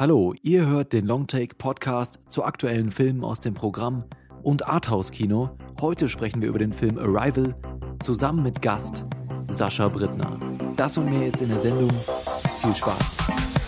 Hallo, ihr hört den Longtake Podcast zu aktuellen Filmen aus dem Programm und Arthouse Kino. Heute sprechen wir über den Film Arrival zusammen mit Gast Sascha Brittner. Das und mehr jetzt in der Sendung. Viel Spaß.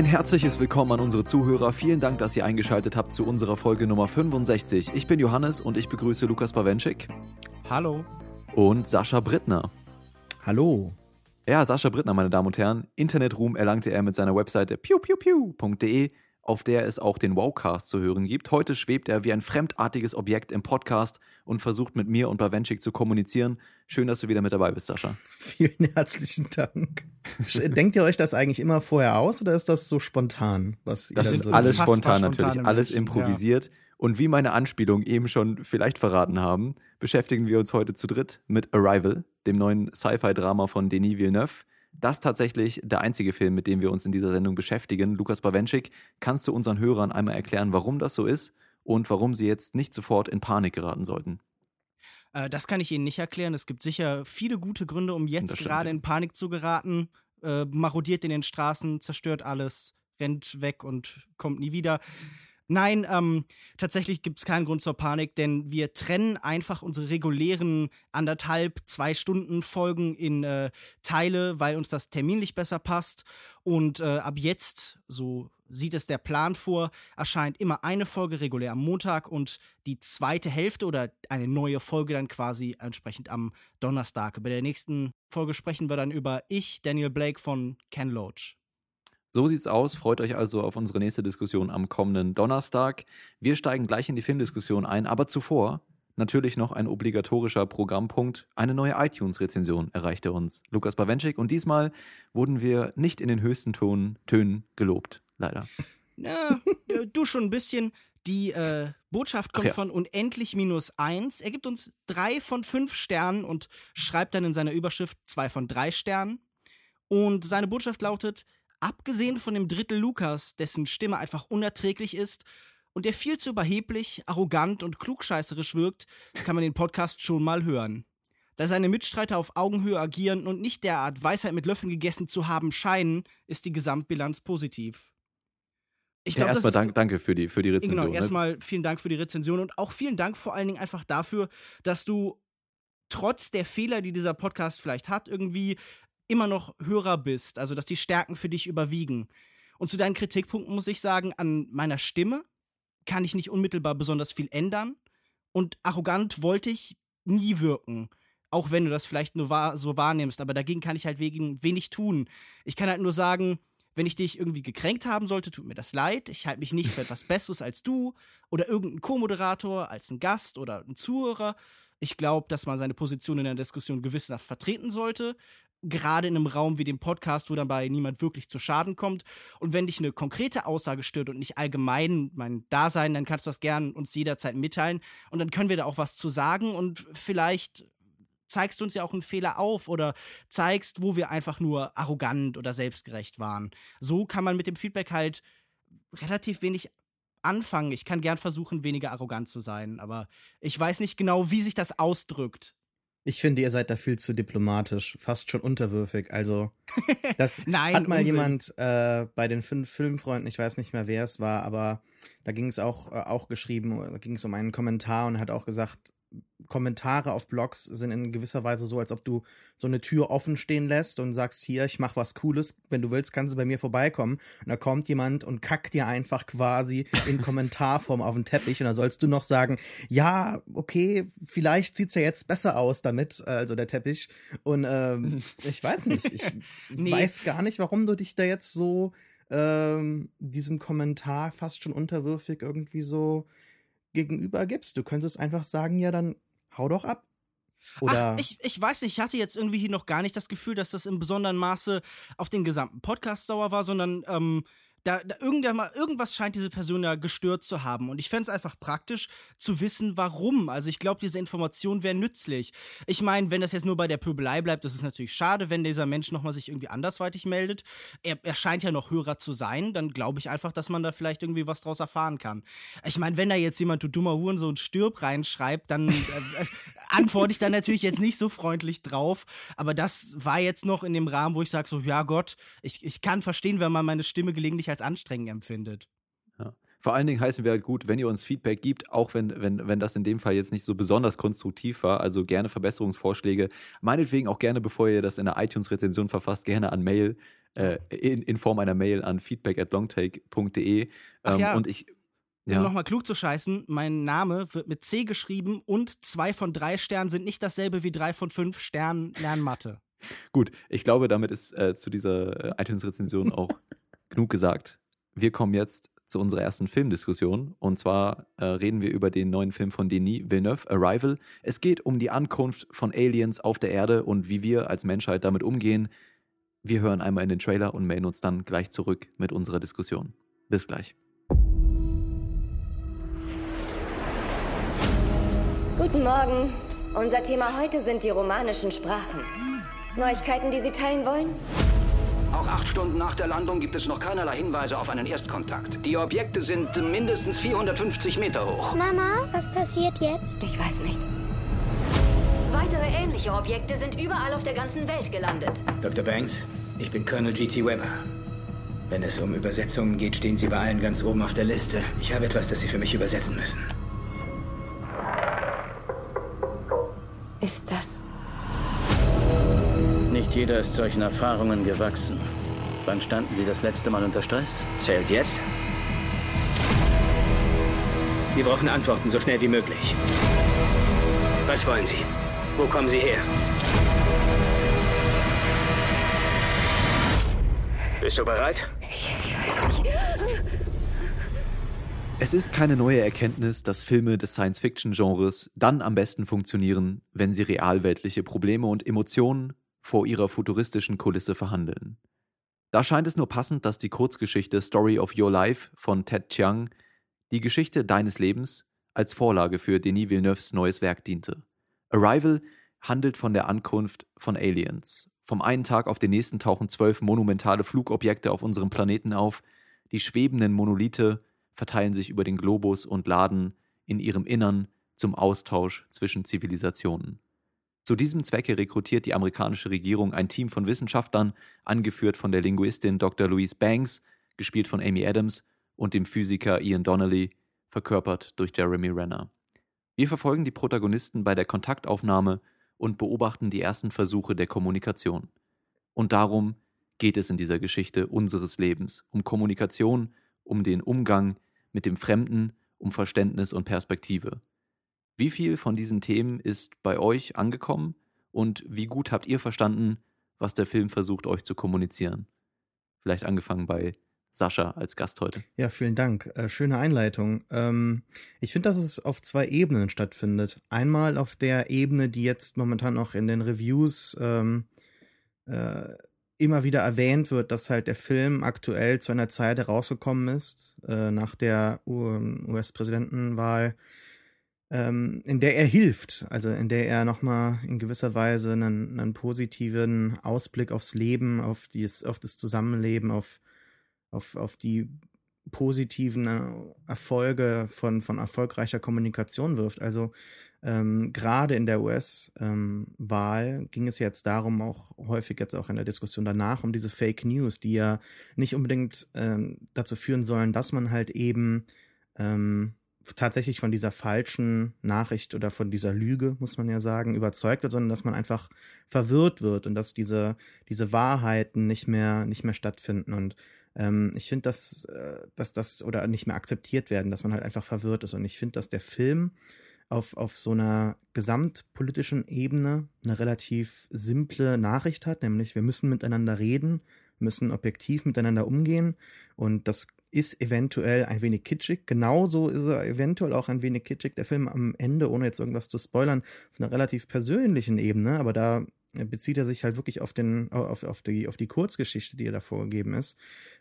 Ein herzliches Willkommen an unsere Zuhörer. Vielen Dank, dass ihr eingeschaltet habt zu unserer Folge Nummer 65. Ich bin Johannes und ich begrüße Lukas Bawenschik. Hallo. Und Sascha Brittner. Hallo. Ja, Sascha Brittner, meine Damen und Herren. Internetruhm erlangte er mit seiner Webseite pewpewpew.de, auf der es auch den Wowcast zu hören gibt. Heute schwebt er wie ein fremdartiges Objekt im Podcast und versucht mit mir und Bawenschik zu kommunizieren. Schön, dass du wieder mit dabei bist, Sascha. Vielen herzlichen Dank. Denkt ihr euch das eigentlich immer vorher aus oder ist das so spontan? Was das ist so alles spontan natürlich, alles improvisiert. Ja. Und wie meine Anspielungen eben schon vielleicht verraten haben, beschäftigen wir uns heute zu dritt mit Arrival, dem neuen Sci-Fi-Drama von Denis Villeneuve. Das ist tatsächlich der einzige Film, mit dem wir uns in dieser Sendung beschäftigen. Lukas Bawenschik, kannst du unseren Hörern einmal erklären, warum das so ist und warum sie jetzt nicht sofort in Panik geraten sollten? Äh, das kann ich Ihnen nicht erklären. Es gibt sicher viele gute Gründe, um jetzt gerade in Panik zu geraten. Äh, marodiert in den Straßen, zerstört alles, rennt weg und kommt nie wieder. Nein, ähm, tatsächlich gibt es keinen Grund zur Panik, denn wir trennen einfach unsere regulären anderthalb, zwei Stunden Folgen in äh, Teile, weil uns das terminlich besser passt. Und äh, ab jetzt, so sieht es der Plan vor, erscheint immer eine Folge regulär am Montag und die zweite Hälfte oder eine neue Folge dann quasi entsprechend am Donnerstag. Bei der nächsten Folge sprechen wir dann über Ich, Daniel Blake von Ken Loach. So sieht's aus. Freut euch also auf unsere nächste Diskussion am kommenden Donnerstag. Wir steigen gleich in die Filmdiskussion ein, aber zuvor natürlich noch ein obligatorischer Programmpunkt. Eine neue iTunes-Rezension erreichte uns. Lukas Bawenschik und diesmal wurden wir nicht in den höchsten Ton, Tönen gelobt leider. Ja, du schon ein bisschen. Die äh, Botschaft kommt ja. von unendlich minus eins. Er gibt uns drei von fünf Sternen und schreibt dann in seiner Überschrift zwei von drei Sternen. Und seine Botschaft lautet: Abgesehen von dem Drittel Lukas, dessen Stimme einfach unerträglich ist und der viel zu überheblich, arrogant und klugscheißerisch wirkt, kann man den Podcast schon mal hören. Da seine Mitstreiter auf Augenhöhe agieren und nicht derart Weisheit mit Löffeln gegessen zu haben scheinen, ist die Gesamtbilanz positiv. Ich glaub, ja, erstmal dank, danke für die, für die Rezension. Genau, ne? erstmal vielen Dank für die Rezension und auch vielen Dank vor allen Dingen einfach dafür, dass du trotz der Fehler, die dieser Podcast vielleicht hat, irgendwie immer noch Hörer bist. Also, dass die Stärken für dich überwiegen. Und zu deinen Kritikpunkten muss ich sagen, an meiner Stimme kann ich nicht unmittelbar besonders viel ändern. Und arrogant wollte ich nie wirken. Auch wenn du das vielleicht nur wahr, so wahrnimmst. Aber dagegen kann ich halt wegen wenig tun. Ich kann halt nur sagen, wenn ich dich irgendwie gekränkt haben sollte, tut mir das leid. Ich halte mich nicht für etwas Besseres als du oder irgendein Co-Moderator, als ein Gast oder ein Zuhörer. Ich glaube, dass man seine Position in der Diskussion gewissenhaft vertreten sollte. Gerade in einem Raum wie dem Podcast, wo dabei niemand wirklich zu Schaden kommt. Und wenn dich eine konkrete Aussage stört und nicht allgemein mein Dasein, dann kannst du das gern uns jederzeit mitteilen. Und dann können wir da auch was zu sagen und vielleicht zeigst du uns ja auch einen Fehler auf oder zeigst, wo wir einfach nur arrogant oder selbstgerecht waren. So kann man mit dem Feedback halt relativ wenig anfangen. Ich kann gern versuchen, weniger arrogant zu sein, aber ich weiß nicht genau, wie sich das ausdrückt. Ich finde, ihr seid da viel zu diplomatisch, fast schon unterwürfig. Also, das Nein, hat mal Unsinn. jemand äh, bei den fünf Filmfreunden, ich weiß nicht mehr, wer es war, aber da ging es auch, äh, auch geschrieben, da ging es um einen Kommentar und hat auch gesagt, Kommentare auf Blogs sind in gewisser Weise so, als ob du so eine Tür offen stehen lässt und sagst, hier, ich mach was Cooles, wenn du willst, kannst du bei mir vorbeikommen. Und da kommt jemand und kackt dir einfach quasi in Kommentarform auf den Teppich und da sollst du noch sagen, ja, okay, vielleicht sieht's ja jetzt besser aus damit, also der Teppich. Und ähm, ich weiß nicht, ich nee. weiß gar nicht, warum du dich da jetzt so ähm, diesem Kommentar fast schon unterwürfig irgendwie so gegenüber gibst. Du könntest einfach sagen, ja, dann hau doch ab. Oder Ach, ich, ich weiß nicht, ich hatte jetzt irgendwie hier noch gar nicht das Gefühl, dass das im besonderen Maße auf den gesamten Podcast sauer war, sondern ähm, da, da irgendwas scheint diese Person ja gestört zu haben. Und ich fände es einfach praktisch zu wissen, warum. Also ich glaube, diese Information wäre nützlich. Ich meine, wenn das jetzt nur bei der Pöbelei bleibt, das ist natürlich schade, wenn dieser Mensch nochmal sich irgendwie andersweitig meldet. Er, er scheint ja noch Hörer zu sein, dann glaube ich einfach, dass man da vielleicht irgendwie was draus erfahren kann. Ich meine, wenn da jetzt jemand, du dummer Hurensohn, stirb reinschreibt, dann äh, äh, antworte ich da natürlich jetzt nicht so freundlich drauf. Aber das war jetzt noch in dem Rahmen, wo ich sage so, ja Gott, ich, ich kann verstehen, wenn man meine Stimme gelegentlich als anstrengend empfindet. Ja. Vor allen Dingen heißen wir halt gut, wenn ihr uns Feedback gibt, auch wenn, wenn, wenn das in dem Fall jetzt nicht so besonders konstruktiv war, also gerne Verbesserungsvorschläge, meinetwegen auch gerne, bevor ihr das in der iTunes-Rezension verfasst, gerne an Mail, äh, in, in Form einer Mail an feedback at longtake.de. Ähm, ja. Und ich, um ja. nochmal klug zu scheißen, mein Name wird mit C geschrieben und zwei von drei Sternen sind nicht dasselbe wie drei von fünf Sternen Lernmathe. Gut, ich glaube, damit ist äh, zu dieser äh, iTunes-Rezension auch genug gesagt. Wir kommen jetzt zu unserer ersten Filmdiskussion. Und zwar äh, reden wir über den neuen Film von Denis Villeneuve, Arrival. Es geht um die Ankunft von Aliens auf der Erde und wie wir als Menschheit damit umgehen. Wir hören einmal in den Trailer und melden uns dann gleich zurück mit unserer Diskussion. Bis gleich. Guten Morgen. Unser Thema heute sind die romanischen Sprachen. Neuigkeiten, die Sie teilen wollen? Auch acht Stunden nach der Landung gibt es noch keinerlei Hinweise auf einen Erstkontakt. Die Objekte sind mindestens 450 Meter hoch. Mama, was passiert jetzt? Ich weiß nicht. Weitere ähnliche Objekte sind überall auf der ganzen Welt gelandet. Dr. Banks, ich bin Colonel G.T. Weber. Wenn es um Übersetzungen geht, stehen Sie bei allen ganz oben auf der Liste. Ich habe etwas, das Sie für mich übersetzen müssen. Ist das nicht jeder ist solchen Erfahrungen gewachsen. Wann standen Sie das letzte Mal unter Stress? Zählt jetzt? Wir brauchen Antworten so schnell wie möglich. Was wollen Sie? Wo kommen Sie her? Bist du bereit? Es ist keine neue Erkenntnis, dass Filme des Science-Fiction-Genres dann am besten funktionieren, wenn sie realweltliche Probleme und Emotionen vor ihrer futuristischen Kulisse verhandeln. Da scheint es nur passend, dass die Kurzgeschichte Story of Your Life von Ted Chiang die Geschichte deines Lebens als Vorlage für Denis Villeneuves neues Werk diente. Arrival handelt von der Ankunft von Aliens. Vom einen Tag auf den nächsten tauchen zwölf monumentale Flugobjekte auf unserem Planeten auf. Die schwebenden Monolithe verteilen sich über den Globus und laden in ihrem Innern zum Austausch zwischen Zivilisationen. Zu diesem Zwecke rekrutiert die amerikanische Regierung ein Team von Wissenschaftlern, angeführt von der Linguistin Dr. Louise Banks, gespielt von Amy Adams, und dem Physiker Ian Donnelly, verkörpert durch Jeremy Renner. Wir verfolgen die Protagonisten bei der Kontaktaufnahme und beobachten die ersten Versuche der Kommunikation. Und darum geht es in dieser Geschichte unseres Lebens, um Kommunikation, um den Umgang mit dem Fremden, um Verständnis und Perspektive. Wie viel von diesen Themen ist bei euch angekommen und wie gut habt ihr verstanden, was der Film versucht euch zu kommunizieren? Vielleicht angefangen bei Sascha als Gast heute. Ja, vielen Dank. Äh, schöne Einleitung. Ähm, ich finde, dass es auf zwei Ebenen stattfindet. Einmal auf der Ebene, die jetzt momentan auch in den Reviews ähm, äh, immer wieder erwähnt wird, dass halt der Film aktuell zu einer Zeit herausgekommen ist, äh, nach der US-Präsidentenwahl ähm, in der er hilft, also in der er nochmal in gewisser Weise einen, einen positiven Ausblick aufs Leben, auf, dies, auf das Zusammenleben, auf, auf, auf die positiven äh, Erfolge von, von erfolgreicher Kommunikation wirft. Also ähm, gerade in der US-Wahl ähm, ging es jetzt darum, auch häufig jetzt auch in der Diskussion danach, um diese Fake News, die ja nicht unbedingt ähm, dazu führen sollen, dass man halt eben ähm, tatsächlich von dieser falschen Nachricht oder von dieser Lüge, muss man ja sagen, überzeugt wird, sondern dass man einfach verwirrt wird und dass diese, diese Wahrheiten nicht mehr, nicht mehr stattfinden. Und ähm, ich finde, dass, äh, dass das oder nicht mehr akzeptiert werden, dass man halt einfach verwirrt ist. Und ich finde, dass der Film auf, auf so einer gesamtpolitischen Ebene eine relativ simple Nachricht hat, nämlich wir müssen miteinander reden, müssen objektiv miteinander umgehen und das ist eventuell ein wenig kitschig. Genauso ist er eventuell auch ein wenig kitschig. Der Film am Ende, ohne jetzt irgendwas zu spoilern, auf einer relativ persönlichen Ebene, aber da bezieht er sich halt wirklich auf den, auf, auf die, auf die Kurzgeschichte, die er da vorgegeben ist,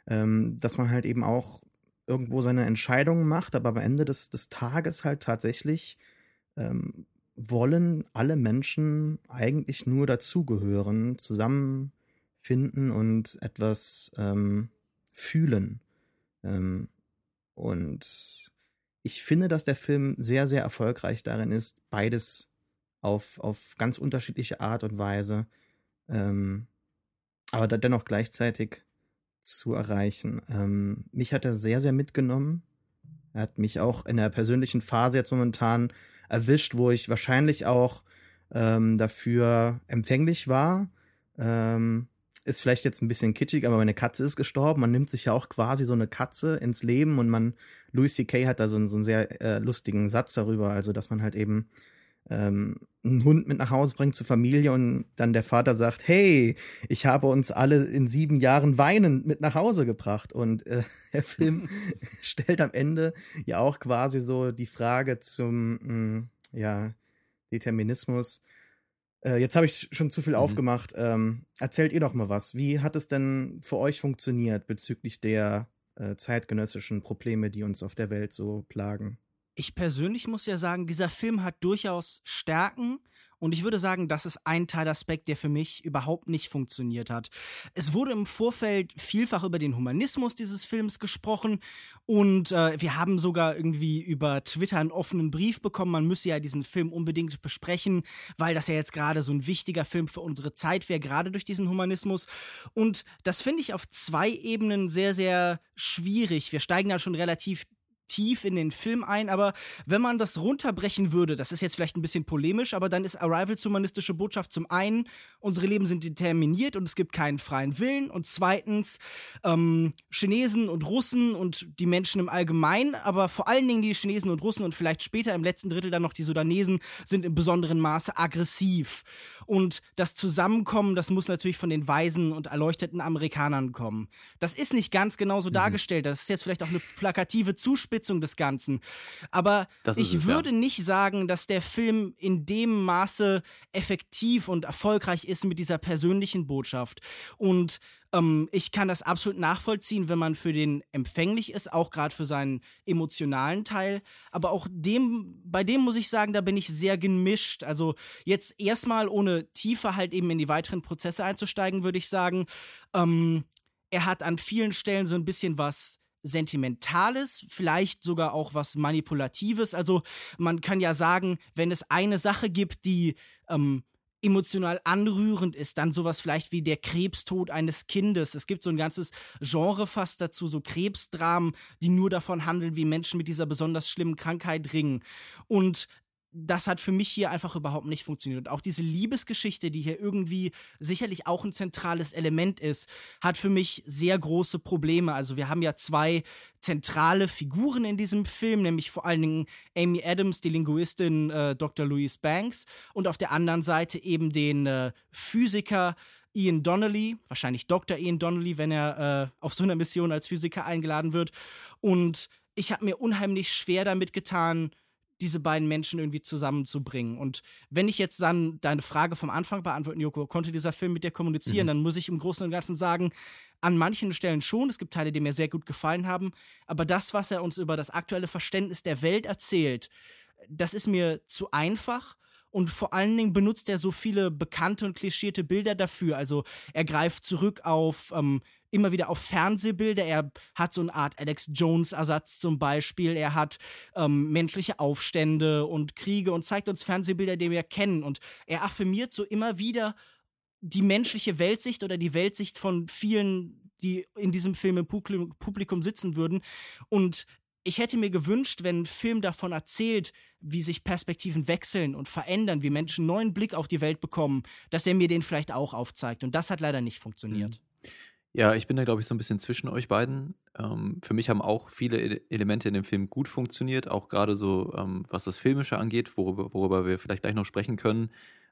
ähm, dass man halt eben auch irgendwo seine Entscheidungen macht, aber am Ende des, des Tages halt tatsächlich ähm, wollen alle Menschen eigentlich nur dazugehören, zusammenfinden und etwas ähm, fühlen. Ähm, und ich finde, dass der Film sehr, sehr erfolgreich darin ist, beides auf, auf ganz unterschiedliche Art und Weise, ähm, aber dennoch gleichzeitig zu erreichen. Ähm, mich hat er sehr, sehr mitgenommen. Er hat mich auch in der persönlichen Phase jetzt momentan erwischt, wo ich wahrscheinlich auch ähm, dafür empfänglich war. Ähm, ist vielleicht jetzt ein bisschen kitschig, aber meine Katze ist gestorben. Man nimmt sich ja auch quasi so eine Katze ins Leben und man, Louis C.K. hat da so, so einen sehr äh, lustigen Satz darüber, also dass man halt eben ähm, einen Hund mit nach Hause bringt zur Familie und dann der Vater sagt, hey, ich habe uns alle in sieben Jahren weinend mit nach Hause gebracht. Und äh, der Film stellt am Ende ja auch quasi so die Frage zum mh, mm, ja, Determinismus. Äh, jetzt habe ich schon zu viel mhm. aufgemacht. Ähm, erzählt ihr doch mal was. Wie hat es denn für euch funktioniert bezüglich der äh, zeitgenössischen Probleme, die uns auf der Welt so plagen? Ich persönlich muss ja sagen, dieser Film hat durchaus Stärken. Und ich würde sagen, das ist ein Teilaspekt, der für mich überhaupt nicht funktioniert hat. Es wurde im Vorfeld vielfach über den Humanismus dieses Films gesprochen und äh, wir haben sogar irgendwie über Twitter einen offenen Brief bekommen, man müsse ja diesen Film unbedingt besprechen, weil das ja jetzt gerade so ein wichtiger Film für unsere Zeit wäre, gerade durch diesen Humanismus. Und das finde ich auf zwei Ebenen sehr, sehr schwierig. Wir steigen da schon relativ tief in den Film ein, aber wenn man das runterbrechen würde, das ist jetzt vielleicht ein bisschen polemisch, aber dann ist Arrivals humanistische Botschaft zum einen, unsere Leben sind determiniert und es gibt keinen freien Willen und zweitens, ähm, Chinesen und Russen und die Menschen im Allgemeinen, aber vor allen Dingen die Chinesen und Russen und vielleicht später im letzten Drittel dann noch die Sudanesen sind im besonderen Maße aggressiv. Und das Zusammenkommen, das muss natürlich von den weisen und erleuchteten Amerikanern kommen. Das ist nicht ganz genau so mhm. dargestellt. Das ist jetzt vielleicht auch eine plakative Zuspitzung des Ganzen. Aber ich es, würde ja. nicht sagen, dass der Film in dem Maße effektiv und erfolgreich ist mit dieser persönlichen Botschaft. Und ähm, ich kann das absolut nachvollziehen, wenn man für den empfänglich ist, auch gerade für seinen emotionalen Teil. Aber auch dem, bei dem muss ich sagen, da bin ich sehr gemischt. Also jetzt erstmal ohne tiefer halt eben in die weiteren Prozesse einzusteigen, würde ich sagen, ähm, er hat an vielen Stellen so ein bisschen was Sentimentales, vielleicht sogar auch was Manipulatives. Also man kann ja sagen, wenn es eine Sache gibt, die ähm, emotional anrührend ist, dann sowas vielleicht wie der Krebstod eines Kindes. Es gibt so ein ganzes Genre fast dazu, so Krebsdramen, die nur davon handeln, wie Menschen mit dieser besonders schlimmen Krankheit ringen. Und das hat für mich hier einfach überhaupt nicht funktioniert. Und auch diese Liebesgeschichte, die hier irgendwie sicherlich auch ein zentrales Element ist, hat für mich sehr große Probleme. Also wir haben ja zwei zentrale Figuren in diesem Film, nämlich vor allen Dingen Amy Adams, die Linguistin äh, Dr. Louise Banks, und auf der anderen Seite eben den äh, Physiker Ian Donnelly, wahrscheinlich Dr. Ian Donnelly, wenn er äh, auf so einer Mission als Physiker eingeladen wird. Und ich habe mir unheimlich schwer damit getan, diese beiden Menschen irgendwie zusammenzubringen. Und wenn ich jetzt dann deine Frage vom Anfang beantworten, Joko, konnte dieser Film mit dir kommunizieren, mhm. dann muss ich im Großen und Ganzen sagen, an manchen Stellen schon. Es gibt Teile, die mir sehr gut gefallen haben. Aber das, was er uns über das aktuelle Verständnis der Welt erzählt, das ist mir zu einfach. Und vor allen Dingen benutzt er so viele bekannte und klischierte Bilder dafür. Also er greift zurück auf ähm, immer wieder auf Fernsehbilder. Er hat so eine Art Alex Jones-Ersatz zum Beispiel. Er hat ähm, menschliche Aufstände und Kriege und zeigt uns Fernsehbilder, die wir kennen. Und er affirmiert so immer wieder die menschliche Weltsicht oder die Weltsicht von vielen, die in diesem Film im Publikum sitzen würden. Und ich hätte mir gewünscht, wenn ein Film davon erzählt, wie sich Perspektiven wechseln und verändern, wie Menschen einen neuen Blick auf die Welt bekommen, dass er mir den vielleicht auch aufzeigt. Und das hat leider nicht funktioniert. Ja, ich bin da, glaube ich, so ein bisschen zwischen euch beiden. Ähm, für mich haben auch viele Elemente in dem Film gut funktioniert, auch gerade so, ähm, was das Filmische angeht, worüber, worüber wir vielleicht gleich noch sprechen können.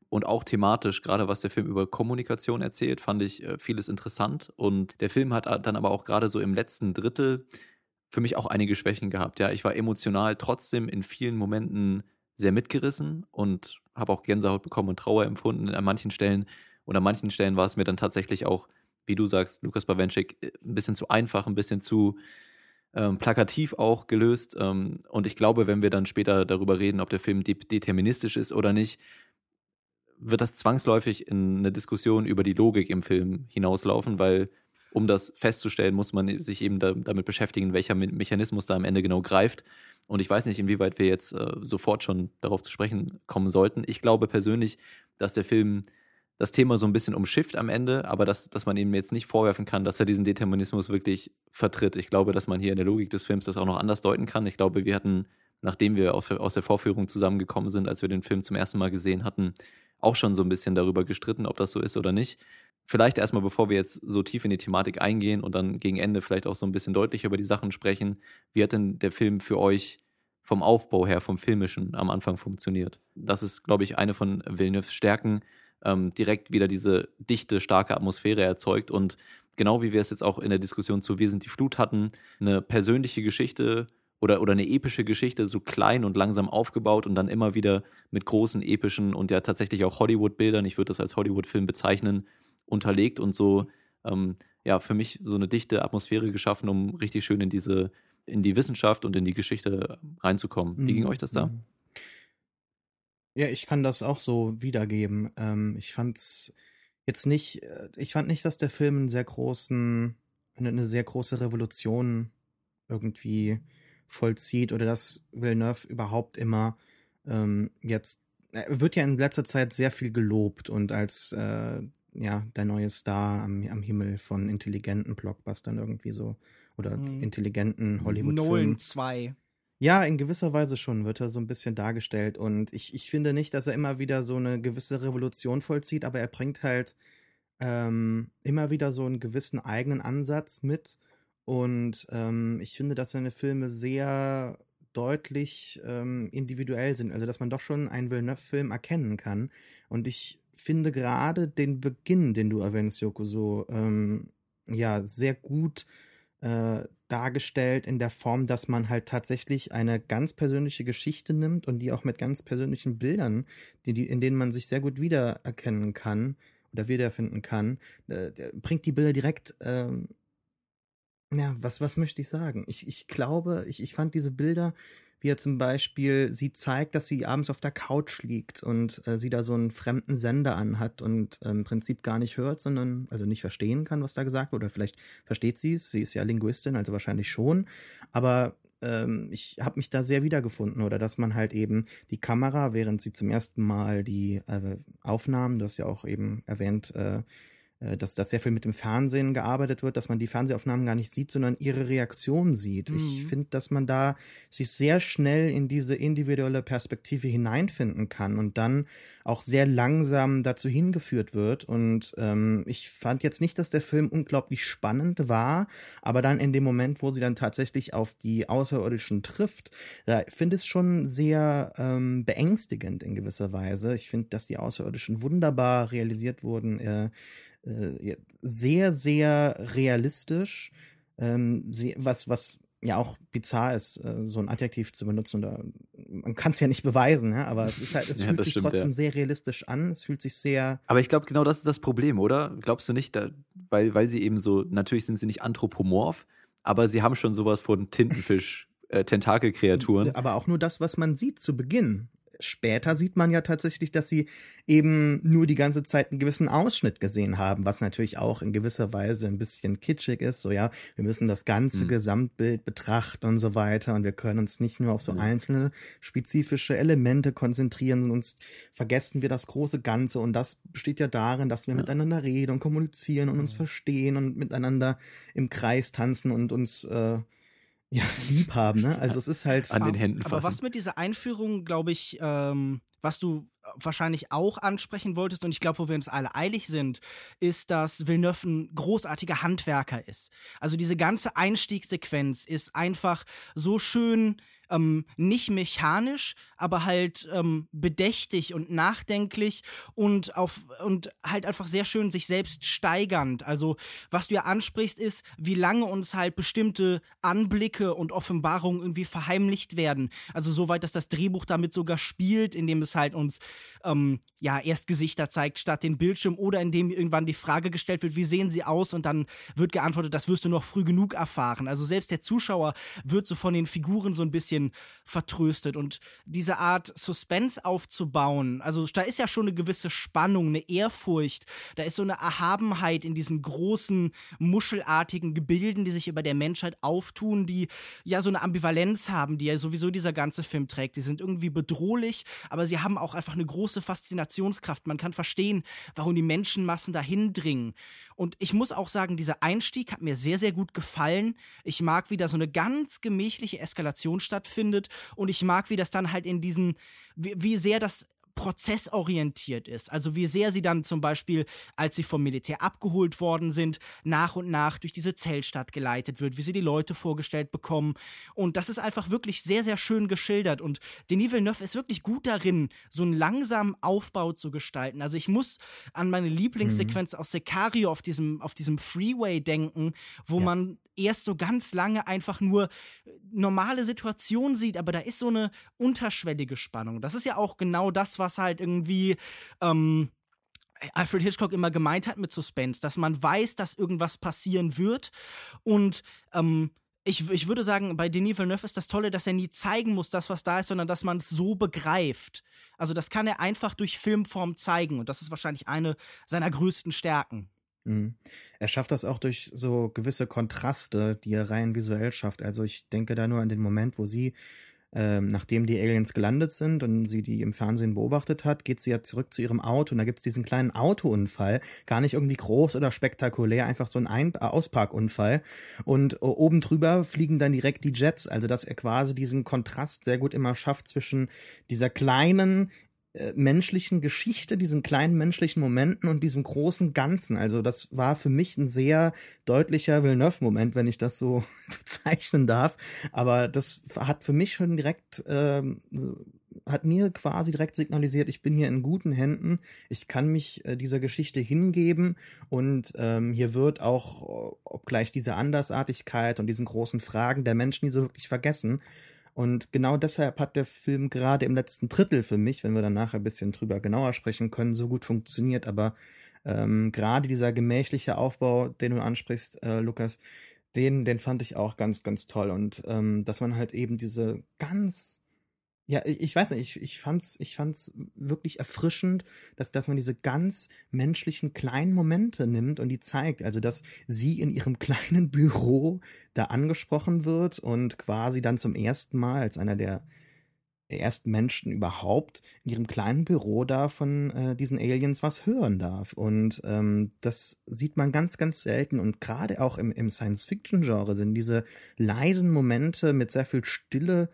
Und auch thematisch, gerade was der Film über Kommunikation erzählt, fand ich äh, vieles interessant. Und der Film hat dann aber auch gerade so im letzten Drittel für mich auch einige Schwächen gehabt. Ja, ich war emotional trotzdem in vielen Momenten sehr mitgerissen und habe auch Gänsehaut bekommen und Trauer empfunden an manchen Stellen. Und an manchen Stellen war es mir dann tatsächlich auch, wie du sagst, Lukas Bawenschik, ein bisschen zu einfach, ein bisschen zu ähm, plakativ auch gelöst. Ähm, und ich glaube, wenn wir dann später darüber reden, ob der Film de deterministisch ist oder nicht, wird das zwangsläufig in eine Diskussion über die Logik im Film hinauslaufen, weil um das festzustellen, muss man sich eben da, damit beschäftigen, welcher Me Mechanismus da am Ende genau greift. Und ich weiß nicht, inwieweit wir jetzt äh, sofort schon darauf zu sprechen kommen sollten. Ich glaube persönlich, dass der Film das Thema so ein bisschen umschifft am Ende, aber dass, dass man ihm jetzt nicht vorwerfen kann, dass er diesen Determinismus wirklich vertritt. Ich glaube, dass man hier in der Logik des Films das auch noch anders deuten kann. Ich glaube, wir hatten, nachdem wir aus, aus der Vorführung zusammengekommen sind, als wir den Film zum ersten Mal gesehen hatten, auch schon so ein bisschen darüber gestritten, ob das so ist oder nicht. Vielleicht erstmal, bevor wir jetzt so tief in die Thematik eingehen und dann gegen Ende vielleicht auch so ein bisschen deutlicher über die Sachen sprechen, wie hat denn der Film für euch vom Aufbau her, vom Filmischen am Anfang funktioniert? Das ist, glaube ich, eine von Villeneuves Stärken, ähm, direkt wieder diese dichte, starke Atmosphäre erzeugt und genau wie wir es jetzt auch in der Diskussion zu Wir sind die Flut hatten, eine persönliche Geschichte oder, oder eine epische Geschichte so klein und langsam aufgebaut und dann immer wieder mit großen epischen und ja tatsächlich auch Hollywood-Bildern, ich würde das als Hollywood-Film bezeichnen, unterlegt und so ähm, ja für mich so eine dichte Atmosphäre geschaffen, um richtig schön in diese in die Wissenschaft und in die Geschichte reinzukommen. Wie ging mhm. euch das da? Mhm. Ja, ich kann das auch so wiedergeben. Ähm, ich fand's jetzt nicht, äh, ich fand nicht, dass der Film einen sehr großen, eine, eine sehr große Revolution irgendwie vollzieht oder dass Villeneuve überhaupt immer ähm, jetzt, er wird ja in letzter Zeit sehr viel gelobt und als äh, ja der neue Star am, am Himmel von intelligenten Blockbustern irgendwie so oder mhm. intelligenten Hollywood-Filmen. Nolan 2. Ja, in gewisser Weise schon wird er so ein bisschen dargestellt. Und ich, ich finde nicht, dass er immer wieder so eine gewisse Revolution vollzieht, aber er bringt halt ähm, immer wieder so einen gewissen eigenen Ansatz mit. Und ähm, ich finde, dass seine Filme sehr deutlich ähm, individuell sind. Also, dass man doch schon einen Villeneuve-Film erkennen kann. Und ich finde gerade den Beginn, den du erwähnst, Joko, so ähm, ja, sehr gut äh, dargestellt in der Form, dass man halt tatsächlich eine ganz persönliche Geschichte nimmt und die auch mit ganz persönlichen Bildern, die, die, in denen man sich sehr gut wiedererkennen kann oder wiederfinden kann, äh, bringt die Bilder direkt, ähm, ja, was, was möchte ich sagen? Ich, ich glaube, ich, ich fand diese Bilder wie er zum Beispiel sie zeigt, dass sie abends auf der Couch liegt und äh, sie da so einen fremden Sender anhat und äh, im Prinzip gar nicht hört, sondern also nicht verstehen kann, was da gesagt wird. Oder vielleicht versteht sie es, sie ist ja Linguistin, also wahrscheinlich schon. Aber ähm, ich habe mich da sehr wiedergefunden oder dass man halt eben die Kamera, während sie zum ersten Mal die äh, Aufnahmen, du hast ja auch eben erwähnt, äh, dass, dass sehr viel mit dem Fernsehen gearbeitet wird, dass man die Fernsehaufnahmen gar nicht sieht, sondern ihre Reaktion sieht. Mhm. Ich finde, dass man da sich sehr schnell in diese individuelle Perspektive hineinfinden kann und dann auch sehr langsam dazu hingeführt wird. Und ähm, ich fand jetzt nicht, dass der Film unglaublich spannend war, aber dann in dem Moment, wo sie dann tatsächlich auf die Außerirdischen trifft, da finde ich es schon sehr ähm, beängstigend in gewisser Weise. Ich finde, dass die Außerirdischen wunderbar realisiert wurden. Äh, äh, sehr, sehr realistisch, ähm, was, was ja auch bizarr ist, äh, so ein Adjektiv zu benutzen. Oder, man kann es ja nicht beweisen, ja, aber es ist halt, es ja, fühlt sich stimmt, trotzdem ja. sehr realistisch an. Es fühlt sich sehr. Aber ich glaube, genau das ist das Problem, oder? Glaubst du nicht, da, weil, weil sie eben so, natürlich sind sie nicht anthropomorph, aber sie haben schon sowas von Tintenfisch. Äh, Tentakelkreaturen. Aber auch nur das, was man sieht zu Beginn später sieht man ja tatsächlich, dass sie eben nur die ganze Zeit einen gewissen Ausschnitt gesehen haben, was natürlich auch in gewisser Weise ein bisschen kitschig ist. So ja, wir müssen das ganze mhm. Gesamtbild betrachten und so weiter und wir können uns nicht nur auf so mhm. einzelne spezifische Elemente konzentrieren, sonst vergessen wir das große Ganze und das besteht ja darin, dass wir ja. miteinander reden und kommunizieren und uns verstehen und miteinander im Kreis tanzen und uns äh, ja, lieb haben, ne? Also es ist halt. An den Händen fassen. Aber was mit dieser Einführung, glaube ich, ähm, was du wahrscheinlich auch ansprechen wolltest, und ich glaube, wo wir uns alle eilig sind, ist, dass Villeneuve ein großartiger Handwerker ist. Also diese ganze Einstiegssequenz ist einfach so schön ähm, nicht mechanisch, aber halt ähm, bedächtig und nachdenklich und auf und halt einfach sehr schön sich selbst steigernd. Also was du ja ansprichst, ist, wie lange uns halt bestimmte Anblicke und Offenbarungen irgendwie verheimlicht werden. Also soweit, dass das Drehbuch damit sogar spielt, indem es halt uns ähm, ja erst Gesichter zeigt statt den Bildschirm oder indem irgendwann die Frage gestellt wird, wie sehen sie aus und dann wird geantwortet, das wirst du noch früh genug erfahren. Also selbst der Zuschauer wird so von den Figuren so ein bisschen vertröstet und diese Art Suspense aufzubauen, also da ist ja schon eine gewisse Spannung, eine Ehrfurcht, da ist so eine Erhabenheit in diesen großen, muschelartigen Gebilden, die sich über der Menschheit auftun, die ja so eine Ambivalenz haben, die ja sowieso dieser ganze Film trägt. Die sind irgendwie bedrohlich, aber sie haben auch einfach eine große Faszinationskraft. Man kann verstehen, warum die Menschenmassen dahin dringen. Und ich muss auch sagen, dieser Einstieg hat mir sehr, sehr gut gefallen. Ich mag, wie da so eine ganz gemächliche Eskalation stattfindet. Und ich mag, wie das dann halt in diesen, wie, wie sehr das prozessorientiert ist. Also wie sehr sie dann zum Beispiel, als sie vom Militär abgeholt worden sind, nach und nach durch diese Zellstadt geleitet wird, wie sie die Leute vorgestellt bekommen. Und das ist einfach wirklich sehr, sehr schön geschildert. Und Denis Villeneuve ist wirklich gut darin, so einen langsamen Aufbau zu gestalten. Also ich muss an meine Lieblingssequenz mhm. aus Sicario auf diesem, auf diesem Freeway denken, wo ja. man erst so ganz lange einfach nur normale Situationen sieht, aber da ist so eine unterschwellige Spannung. Das ist ja auch genau das, was halt irgendwie ähm, Alfred Hitchcock immer gemeint hat mit Suspense, dass man weiß, dass irgendwas passieren wird und ähm, ich, ich würde sagen, bei Denis Villeneuve ist das Tolle, dass er nie zeigen muss, das, was da ist, sondern dass man es so begreift. Also das kann er einfach durch Filmform zeigen und das ist wahrscheinlich eine seiner größten Stärken. Mhm. Er schafft das auch durch so gewisse Kontraste, die er rein visuell schafft. Also ich denke da nur an den Moment, wo sie, ähm, nachdem die Aliens gelandet sind und sie die im Fernsehen beobachtet hat, geht sie ja zurück zu ihrem Auto und da gibt's diesen kleinen Autounfall, gar nicht irgendwie groß oder spektakulär, einfach so ein Ein Ausparkunfall. Und äh, oben drüber fliegen dann direkt die Jets, also dass er quasi diesen Kontrast sehr gut immer schafft zwischen dieser kleinen, äh, menschlichen Geschichte, diesen kleinen menschlichen Momenten und diesem großen Ganzen. Also das war für mich ein sehr deutlicher Villeneuve-Moment, wenn ich das so bezeichnen darf. Aber das hat für mich schon direkt, ähm, hat mir quasi direkt signalisiert, ich bin hier in guten Händen, ich kann mich äh, dieser Geschichte hingeben und ähm, hier wird auch, obgleich diese Andersartigkeit und diesen großen Fragen der Menschen nie so wirklich vergessen, und genau deshalb hat der Film gerade im letzten Drittel für mich, wenn wir dann nachher ein bisschen drüber genauer sprechen können, so gut funktioniert. Aber ähm, gerade dieser gemächliche Aufbau, den du ansprichst, äh, Lukas, den, den fand ich auch ganz, ganz toll. Und ähm, dass man halt eben diese ganz ja, ich, weiß nicht, ich, ich fand's, ich fand's wirklich erfrischend, dass, dass man diese ganz menschlichen kleinen Momente nimmt und die zeigt. Also, dass sie in ihrem kleinen Büro da angesprochen wird und quasi dann zum ersten Mal als einer der ersten Menschen überhaupt in ihrem kleinen Büro da von äh, diesen Aliens was hören darf. Und ähm, das sieht man ganz, ganz selten. Und gerade auch im, im Science-Fiction-Genre sind diese leisen Momente mit sehr viel Stille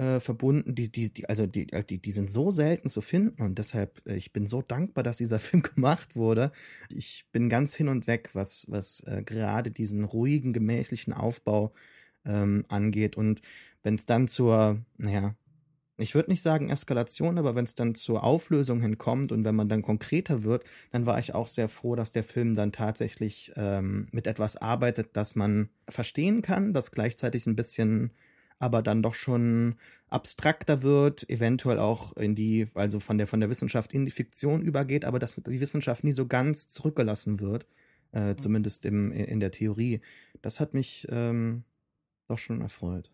äh, verbunden, die, die, die, also die, die, die sind so selten zu finden und deshalb, äh, ich bin so dankbar, dass dieser Film gemacht wurde. Ich bin ganz hin und weg, was, was äh, gerade diesen ruhigen, gemächlichen Aufbau ähm, angeht. Und wenn es dann zur, naja, ich würde nicht sagen Eskalation, aber wenn es dann zur Auflösung hinkommt und wenn man dann konkreter wird, dann war ich auch sehr froh, dass der Film dann tatsächlich ähm, mit etwas arbeitet, das man verstehen kann, das gleichzeitig ein bisschen aber dann doch schon abstrakter wird, eventuell auch in die, also von der von der Wissenschaft in die Fiktion übergeht, aber dass die Wissenschaft nie so ganz zurückgelassen wird, äh, mhm. zumindest im, in der Theorie. Das hat mich ähm, doch schon erfreut.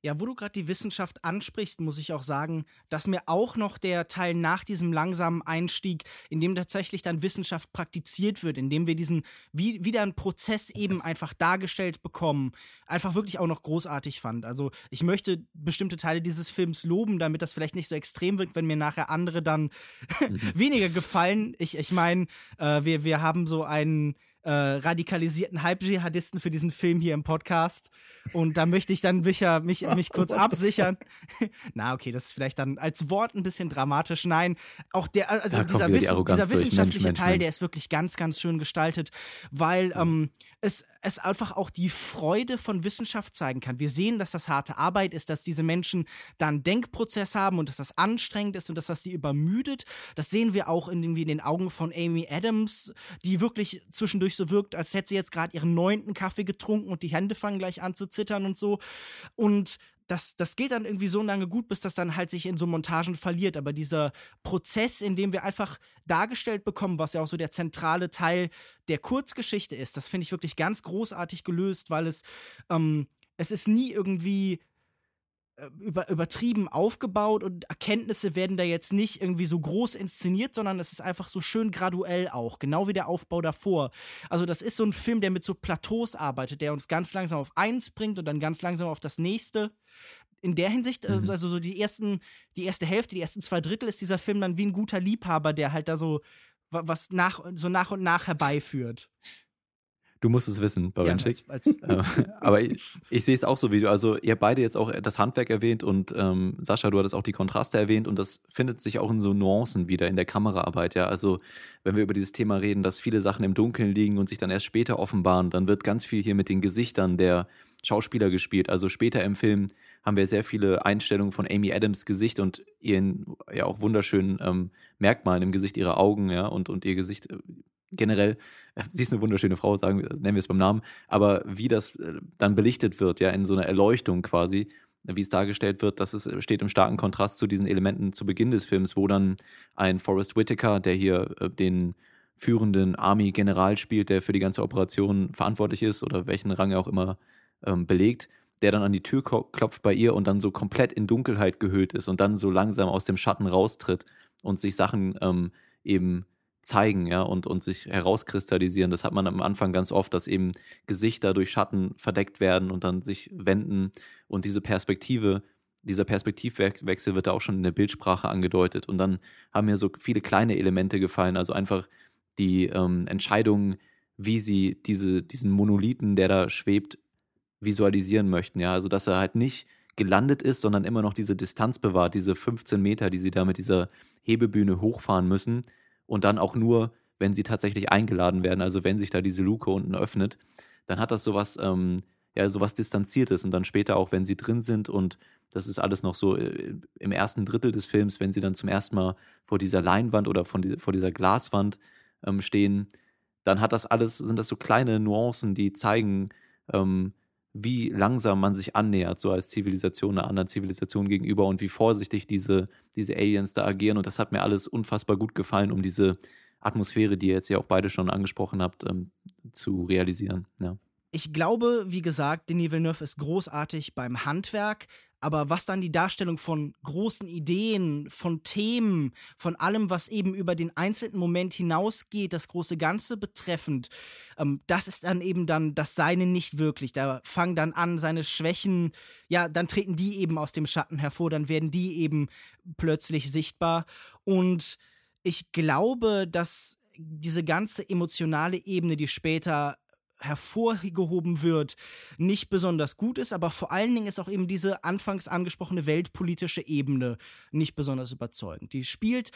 Ja, wo du gerade die Wissenschaft ansprichst, muss ich auch sagen, dass mir auch noch der Teil nach diesem langsamen Einstieg, in dem tatsächlich dann Wissenschaft praktiziert wird, in dem wir diesen, wie, wieder einen Prozess eben einfach dargestellt bekommen, einfach wirklich auch noch großartig fand. Also ich möchte bestimmte Teile dieses Films loben, damit das vielleicht nicht so extrem wird, wenn mir nachher andere dann mhm. weniger gefallen. Ich, ich meine, äh, wir, wir haben so einen äh, radikalisierten Halb-Dschihadisten für diesen Film hier im Podcast. Und da möchte ich dann mich, mich, mich kurz absichern. Na, okay, das ist vielleicht dann als Wort ein bisschen dramatisch. Nein, auch der, also dieser, Wiss die dieser wissenschaftliche Mensch, Teil, Mensch. der ist wirklich ganz, ganz schön gestaltet, weil ähm, es, es einfach auch die Freude von Wissenschaft zeigen kann. Wir sehen, dass das harte Arbeit ist, dass diese Menschen dann Denkprozess haben und dass das anstrengend ist und dass das sie übermüdet. Das sehen wir auch in, in den Augen von Amy Adams, die wirklich zwischendurch so wirkt, als hätte sie jetzt gerade ihren neunten Kaffee getrunken und die Hände fangen gleich an zu zittern und so. Und das, das geht dann irgendwie so lange gut, bis das dann halt sich in so Montagen verliert. Aber dieser Prozess, in dem wir einfach dargestellt bekommen, was ja auch so der zentrale Teil der Kurzgeschichte ist, das finde ich wirklich ganz großartig gelöst, weil es, ähm, es ist nie irgendwie über, übertrieben aufgebaut und Erkenntnisse werden da jetzt nicht irgendwie so groß inszeniert, sondern es ist einfach so schön graduell auch, genau wie der Aufbau davor. Also das ist so ein Film, der mit so Plateaus arbeitet, der uns ganz langsam auf eins bringt und dann ganz langsam auf das nächste. In der Hinsicht, äh, mhm. also so die ersten, die erste Hälfte, die ersten zwei Drittel ist dieser Film dann wie ein guter Liebhaber, der halt da so was nach, so nach und nach herbeiführt. Du musst es wissen, Bawenschik. Ja, äh, aber ich, ich, sehe es auch so wie du. Also, ihr beide jetzt auch das Handwerk erwähnt und ähm, Sascha, du hattest auch die Kontraste erwähnt und das findet sich auch in so Nuancen wieder in der Kameraarbeit. Ja, also, wenn wir über dieses Thema reden, dass viele Sachen im Dunkeln liegen und sich dann erst später offenbaren, dann wird ganz viel hier mit den Gesichtern der Schauspieler gespielt. Also, später im Film haben wir sehr viele Einstellungen von Amy Adams Gesicht und ihren ja auch wunderschönen ähm, Merkmalen im Gesicht, ihre Augen, ja, und, und ihr Gesicht äh, generell, äh, sie ist eine wunderschöne Frau, sagen, nennen wir es beim Namen, aber wie das äh, dann belichtet wird, ja, in so einer Erleuchtung quasi, wie es dargestellt wird, das ist, äh, steht im starken Kontrast zu diesen Elementen zu Beginn des Films, wo dann ein Forrest Whitaker, der hier den führenden Army-General spielt, der für die ganze Operation verantwortlich ist oder welchen Rang er auch immer ähm, belegt, der dann an die Tür klopft bei ihr und dann so komplett in Dunkelheit gehüllt ist und dann so langsam aus dem Schatten raustritt und sich Sachen ähm, eben zeigen, ja, und, und sich herauskristallisieren. Das hat man am Anfang ganz oft, dass eben Gesichter durch Schatten verdeckt werden und dann sich wenden. Und diese Perspektive, dieser Perspektivwechsel wird da auch schon in der Bildsprache angedeutet. Und dann haben mir so viele kleine Elemente gefallen, also einfach die ähm, Entscheidung, wie sie diese, diesen Monolithen, der da schwebt, visualisieren möchten. Ja, also dass er halt nicht gelandet ist, sondern immer noch diese Distanz bewahrt, diese 15 Meter, die sie da mit dieser Hebebühne hochfahren müssen und dann auch nur, wenn sie tatsächlich eingeladen werden, also wenn sich da diese Luke unten öffnet, dann hat das sowas, ähm, ja, sowas Distanziertes und dann später auch, wenn sie drin sind und das ist alles noch so äh, im ersten Drittel des Films, wenn sie dann zum ersten Mal vor dieser Leinwand oder von die, vor dieser Glaswand ähm, stehen, dann hat das alles, sind das so kleine Nuancen, die zeigen, ähm, wie langsam man sich annähert, so als Zivilisation einer anderen Zivilisation gegenüber und wie vorsichtig diese, diese Aliens da agieren. Und das hat mir alles unfassbar gut gefallen, um diese Atmosphäre, die ihr jetzt ja auch beide schon angesprochen habt, ähm, zu realisieren. Ja. Ich glaube, wie gesagt, Denis Villeneuve ist großartig beim Handwerk. Aber was dann die Darstellung von großen Ideen, von Themen, von allem, was eben über den einzelnen Moment hinausgeht, das große Ganze betreffend, ähm, das ist dann eben dann das Seine nicht wirklich. Da fangen dann an, seine Schwächen, ja, dann treten die eben aus dem Schatten hervor, dann werden die eben plötzlich sichtbar. Und ich glaube, dass diese ganze emotionale Ebene, die später hervorgehoben wird, nicht besonders gut ist, aber vor allen Dingen ist auch eben diese anfangs angesprochene weltpolitische Ebene nicht besonders überzeugend. Die spielt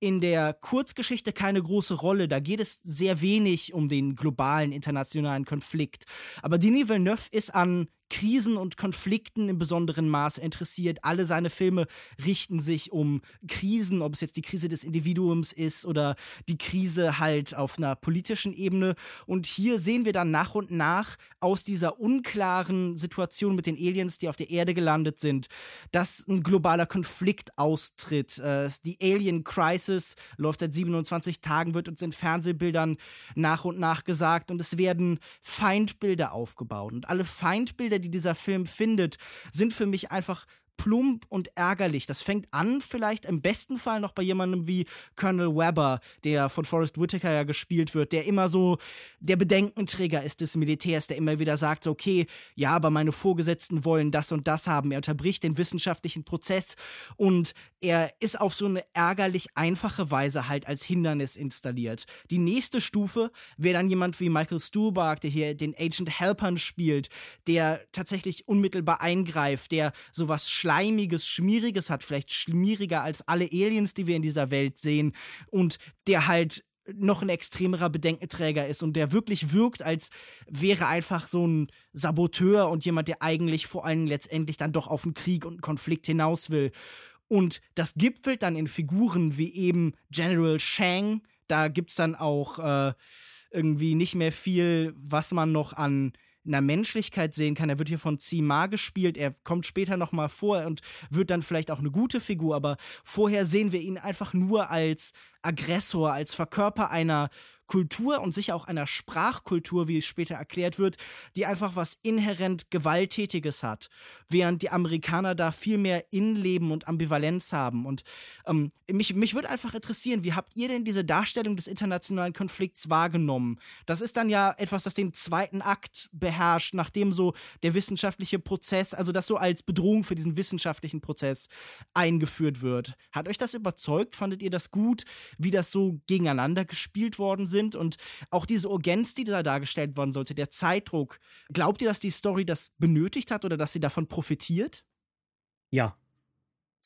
in der Kurzgeschichte keine große Rolle. Da geht es sehr wenig um den globalen internationalen Konflikt. Aber Denis Villeneuve ist an Krisen und Konflikten im besonderen Maße interessiert. Alle seine Filme richten sich um Krisen, ob es jetzt die Krise des Individuums ist oder die Krise halt auf einer politischen Ebene. Und hier sehen wir dann nach und nach aus dieser unklaren Situation mit den Aliens, die auf der Erde gelandet sind, dass ein globaler Konflikt austritt. Äh, die Alien Crisis läuft seit 27 Tagen, wird uns in Fernsehbildern nach und nach gesagt und es werden Feindbilder aufgebaut. Und alle Feindbilder, die dieser Film findet, sind für mich einfach plump und ärgerlich. Das fängt an vielleicht im besten Fall noch bei jemandem wie Colonel Webber, der von Forrest Whitaker ja gespielt wird, der immer so der Bedenkenträger ist des Militärs, der immer wieder sagt, okay, ja, aber meine Vorgesetzten wollen das und das haben. Er unterbricht den wissenschaftlichen Prozess und er ist auf so eine ärgerlich einfache Weise halt als Hindernis installiert. Die nächste Stufe wäre dann jemand wie Michael Stuhlbarg, der hier den Agent Helpern spielt, der tatsächlich unmittelbar eingreift, der sowas Schleimiges, Schmieriges hat, vielleicht schmieriger als alle Aliens, die wir in dieser Welt sehen, und der halt noch ein extremerer Bedenkenträger ist und der wirklich wirkt, als wäre einfach so ein Saboteur und jemand, der eigentlich vor allem letztendlich dann doch auf einen Krieg und einen Konflikt hinaus will. Und das gipfelt dann in Figuren wie eben General Shang. Da gibt es dann auch äh, irgendwie nicht mehr viel, was man noch an einer Menschlichkeit sehen kann. Er wird hier von Zima gespielt, er kommt später nochmal vor und wird dann vielleicht auch eine gute Figur, aber vorher sehen wir ihn einfach nur als Aggressor, als Verkörper einer Kultur und sicher auch einer Sprachkultur, wie es später erklärt wird, die einfach was inhärent Gewalttätiges hat, während die Amerikaner da viel mehr Innenleben und Ambivalenz haben. Und ähm, mich, mich würde einfach interessieren, wie habt ihr denn diese Darstellung des internationalen Konflikts wahrgenommen? Das ist dann ja etwas, das den zweiten Akt beherrscht, nachdem so der wissenschaftliche Prozess, also das so als Bedrohung für diesen wissenschaftlichen Prozess eingeführt wird. Hat euch das überzeugt? Fandet ihr das gut, wie das so gegeneinander gespielt worden sind? Sind und auch diese Urgenz, die da dargestellt worden sollte, der Zeitdruck. Glaubt ihr, dass die Story das benötigt hat oder dass sie davon profitiert? Ja.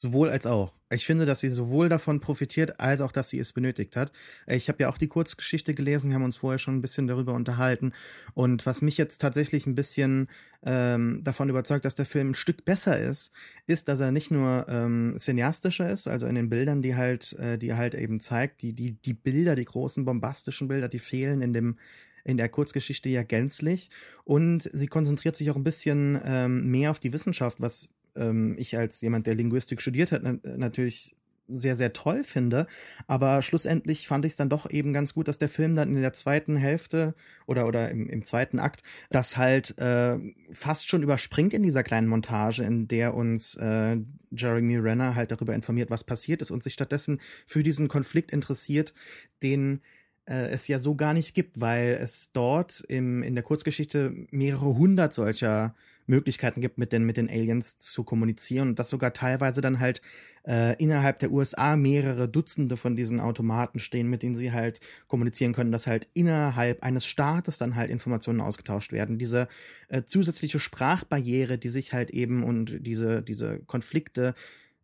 Sowohl als auch. Ich finde, dass sie sowohl davon profitiert, als auch, dass sie es benötigt hat. Ich habe ja auch die Kurzgeschichte gelesen, wir haben uns vorher schon ein bisschen darüber unterhalten. Und was mich jetzt tatsächlich ein bisschen ähm, davon überzeugt, dass der Film ein Stück besser ist, ist, dass er nicht nur ähm, cineastischer ist, also in den Bildern, die halt, äh, die er halt eben zeigt, die, die, die Bilder, die großen bombastischen Bilder, die fehlen in dem in der Kurzgeschichte ja gänzlich. Und sie konzentriert sich auch ein bisschen ähm, mehr auf die Wissenschaft, was ähm, ich als jemand, der Linguistik studiert hat, na natürlich sehr, sehr toll finde. Aber schlussendlich fand ich es dann doch eben ganz gut, dass der Film dann in der zweiten Hälfte oder, oder im, im zweiten Akt das halt äh, fast schon überspringt in dieser kleinen Montage, in der uns äh, Jeremy Renner halt darüber informiert, was passiert ist und sich stattdessen für diesen Konflikt interessiert, den äh, es ja so gar nicht gibt, weil es dort im, in der Kurzgeschichte mehrere hundert solcher Möglichkeiten gibt, mit den, mit den Aliens zu kommunizieren und dass sogar teilweise dann halt äh, innerhalb der USA mehrere Dutzende von diesen Automaten stehen, mit denen sie halt kommunizieren können, dass halt innerhalb eines Staates dann halt Informationen ausgetauscht werden. Diese äh, zusätzliche Sprachbarriere, die sich halt eben und diese, diese Konflikte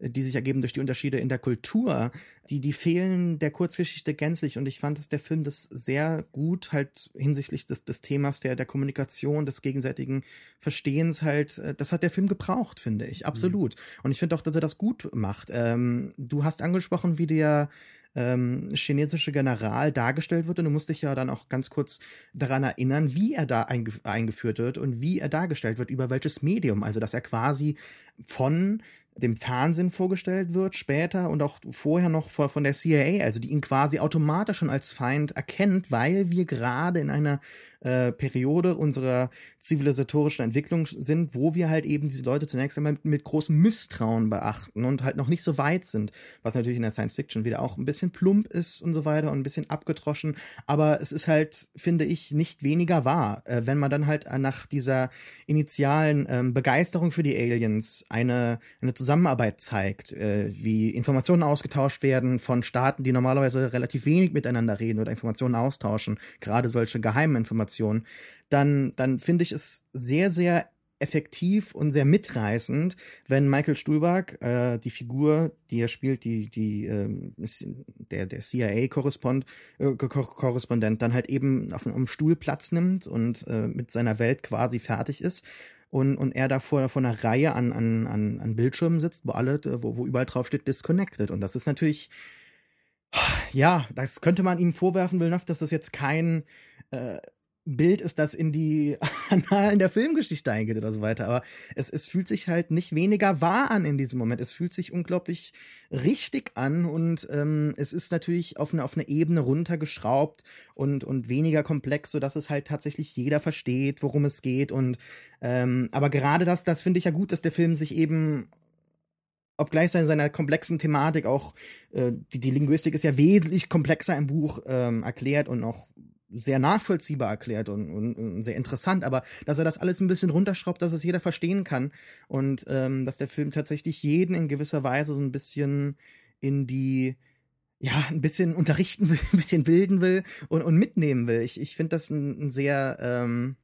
die sich ergeben durch die Unterschiede in der Kultur, die, die fehlen der Kurzgeschichte gänzlich. Und ich fand, dass der Film das sehr gut halt hinsichtlich des, des Themas der, der Kommunikation, des gegenseitigen Verstehens halt, äh, das hat der Film gebraucht, finde ich. Absolut. Mhm. Und ich finde auch, dass er das gut macht. Ähm, du hast angesprochen, wie der ähm, chinesische General dargestellt wird und du musst dich ja dann auch ganz kurz daran erinnern, wie er da eingef eingeführt wird und wie er dargestellt wird, über welches Medium. Also, dass er quasi von dem Fernsehen vorgestellt wird, später und auch vorher noch von der CIA, also die ihn quasi automatisch schon als Feind erkennt, weil wir gerade in einer äh, Periode unserer zivilisatorischen Entwicklung sind, wo wir halt eben diese Leute zunächst einmal mit, mit großem Misstrauen beachten und halt noch nicht so weit sind, was natürlich in der Science Fiction wieder auch ein bisschen plump ist und so weiter und ein bisschen abgedroschen, aber es ist halt, finde ich, nicht weniger wahr, äh, wenn man dann halt nach dieser initialen ähm, Begeisterung für die Aliens eine, eine Zusammenarbeit zeigt, äh, wie Informationen ausgetauscht werden von Staaten, die normalerweise relativ wenig miteinander reden oder Informationen austauschen, gerade solche geheimen Informationen Information, dann, dann finde ich es sehr, sehr effektiv und sehr mitreißend, wenn Michael Stuhlbarg, äh, die Figur, die er spielt, die, die, äh, der, der CIA-Korrespondent, äh, dann halt eben auf einem Stuhl Platz nimmt und äh, mit seiner Welt quasi fertig ist. Und, und er da vor, einer Reihe an, an, an, an Bildschirmen sitzt, wo alle, wo, wo überall drauf steht, disconnected. Und das ist natürlich, ja, das könnte man ihm vorwerfen, Villeneuve, dass das jetzt kein, äh, Bild ist, das in die Annalen der Filmgeschichte eingeht oder so weiter. Aber es, es fühlt sich halt nicht weniger wahr an in diesem Moment. Es fühlt sich unglaublich richtig an und ähm, es ist natürlich auf eine, auf eine Ebene runtergeschraubt und, und weniger komplex, sodass es halt tatsächlich jeder versteht, worum es geht. Und ähm, aber gerade das, das finde ich ja gut, dass der Film sich eben obgleich in seiner komplexen Thematik auch, äh, die, die Linguistik ist ja wesentlich komplexer im Buch ähm, erklärt und auch sehr nachvollziehbar erklärt und, und, und, sehr interessant, aber dass er das alles ein bisschen runterschraubt, dass es jeder verstehen kann und ähm, dass der Film tatsächlich jeden in gewisser Weise so ein bisschen in die ja, ein bisschen unterrichten will, ein bisschen bilden will und, und mitnehmen will. Ich, ich finde das ein, ein sehr, ähm,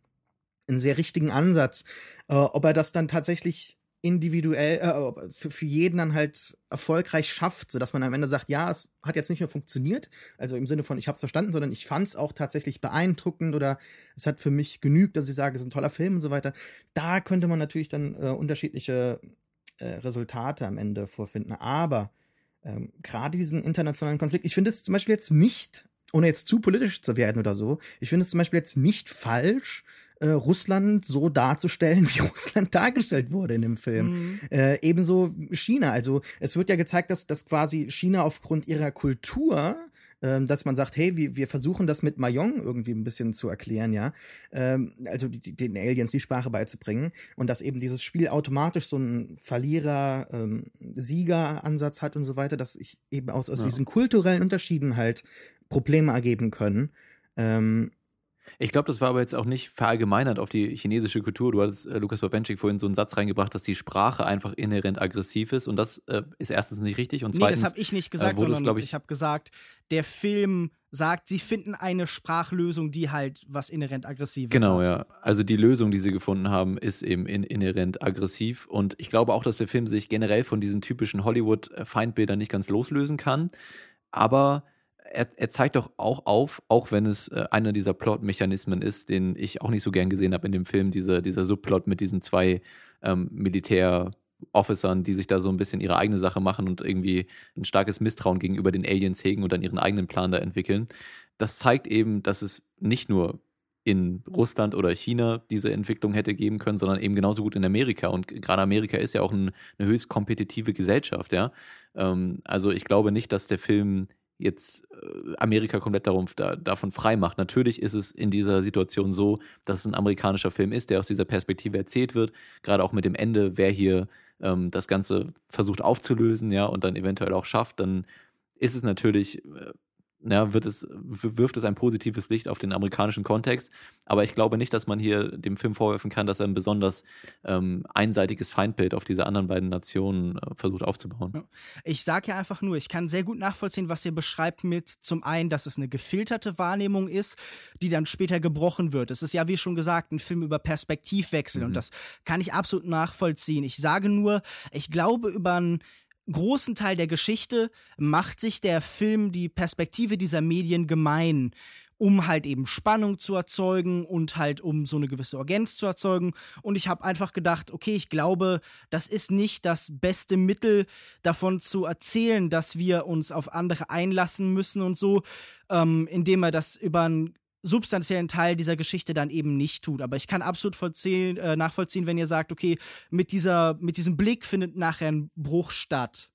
einen sehr richtigen Ansatz. Äh, ob er das dann tatsächlich individuell äh, für, für jeden dann halt erfolgreich schafft, so dass man am Ende sagt, ja, es hat jetzt nicht nur funktioniert, also im Sinne von ich habe es verstanden, sondern ich fand es auch tatsächlich beeindruckend oder es hat für mich genügt, dass ich sage, es ist ein toller Film und so weiter. Da könnte man natürlich dann äh, unterschiedliche äh, Resultate am Ende vorfinden, aber ähm, gerade diesen internationalen Konflikt, ich finde es zum Beispiel jetzt nicht, ohne jetzt zu politisch zu werden oder so, ich finde es zum Beispiel jetzt nicht falsch, äh, Russland so darzustellen, wie Russland dargestellt wurde in dem Film. Mhm. Äh, ebenso China. Also es wird ja gezeigt, dass, dass quasi China aufgrund ihrer Kultur ähm, dass man sagt, hey, wir, wir versuchen das mit Mayong irgendwie ein bisschen zu erklären, ja, ähm, also die, den Aliens die Sprache beizubringen und dass eben dieses Spiel automatisch so einen Verlierer-Sieger-Ansatz ähm, hat und so weiter, dass ich eben aus, aus ja. diesen kulturellen Unterschieden halt Probleme ergeben können. Ähm, ich glaube, das war aber jetzt auch nicht verallgemeinert auf die chinesische Kultur. Du hattest äh, Lukas Babenschik vorhin so einen Satz reingebracht, dass die Sprache einfach inhärent aggressiv ist und das äh, ist erstens nicht richtig und zweitens. Nee, das habe ich nicht gesagt, äh, sondern ich, ich habe gesagt, der Film sagt, sie finden eine Sprachlösung, die halt was inhärent aggressives genau, hat. Genau, ja. Also die Lösung, die sie gefunden haben, ist eben in, inhärent aggressiv und ich glaube auch, dass der Film sich generell von diesen typischen Hollywood-Feindbildern nicht ganz loslösen kann, aber er, er, zeigt doch auch auf, auch wenn es äh, einer dieser Plot-Mechanismen ist, den ich auch nicht so gern gesehen habe in dem Film, diese, dieser Subplot mit diesen zwei ähm, Militär-Officern, die sich da so ein bisschen ihre eigene Sache machen und irgendwie ein starkes Misstrauen gegenüber den Aliens hegen und dann ihren eigenen Plan da entwickeln. Das zeigt eben, dass es nicht nur in Russland oder China diese Entwicklung hätte geben können, sondern eben genauso gut in Amerika. Und gerade Amerika ist ja auch ein, eine höchst kompetitive Gesellschaft, ja. Ähm, also ich glaube nicht, dass der Film jetzt äh, Amerika komplett darum, da, davon frei macht. Natürlich ist es in dieser Situation so, dass es ein amerikanischer Film ist, der aus dieser Perspektive erzählt wird, gerade auch mit dem Ende, wer hier ähm, das Ganze versucht aufzulösen, ja, und dann eventuell auch schafft, dann ist es natürlich äh, ja, wird es, wirft es ein positives Licht auf den amerikanischen Kontext. Aber ich glaube nicht, dass man hier dem Film vorwerfen kann, dass er ein besonders ähm, einseitiges Feindbild auf diese anderen beiden Nationen äh, versucht aufzubauen. Ich sage ja einfach nur, ich kann sehr gut nachvollziehen, was ihr beschreibt mit zum einen, dass es eine gefilterte Wahrnehmung ist, die dann später gebrochen wird. Es ist ja, wie schon gesagt, ein Film über Perspektivwechsel mhm. und das kann ich absolut nachvollziehen. Ich sage nur, ich glaube, über ein großen Teil der Geschichte macht sich der Film die Perspektive dieser Medien gemein, um halt eben Spannung zu erzeugen und halt um so eine gewisse Urgenz zu erzeugen. Und ich habe einfach gedacht, okay, ich glaube, das ist nicht das beste Mittel davon zu erzählen, dass wir uns auf andere einlassen müssen und so, ähm, indem er das über ein substanziellen Teil dieser Geschichte dann eben nicht tut. Aber ich kann absolut äh, nachvollziehen, wenn ihr sagt, okay, mit, dieser, mit diesem Blick findet nachher ein Bruch statt.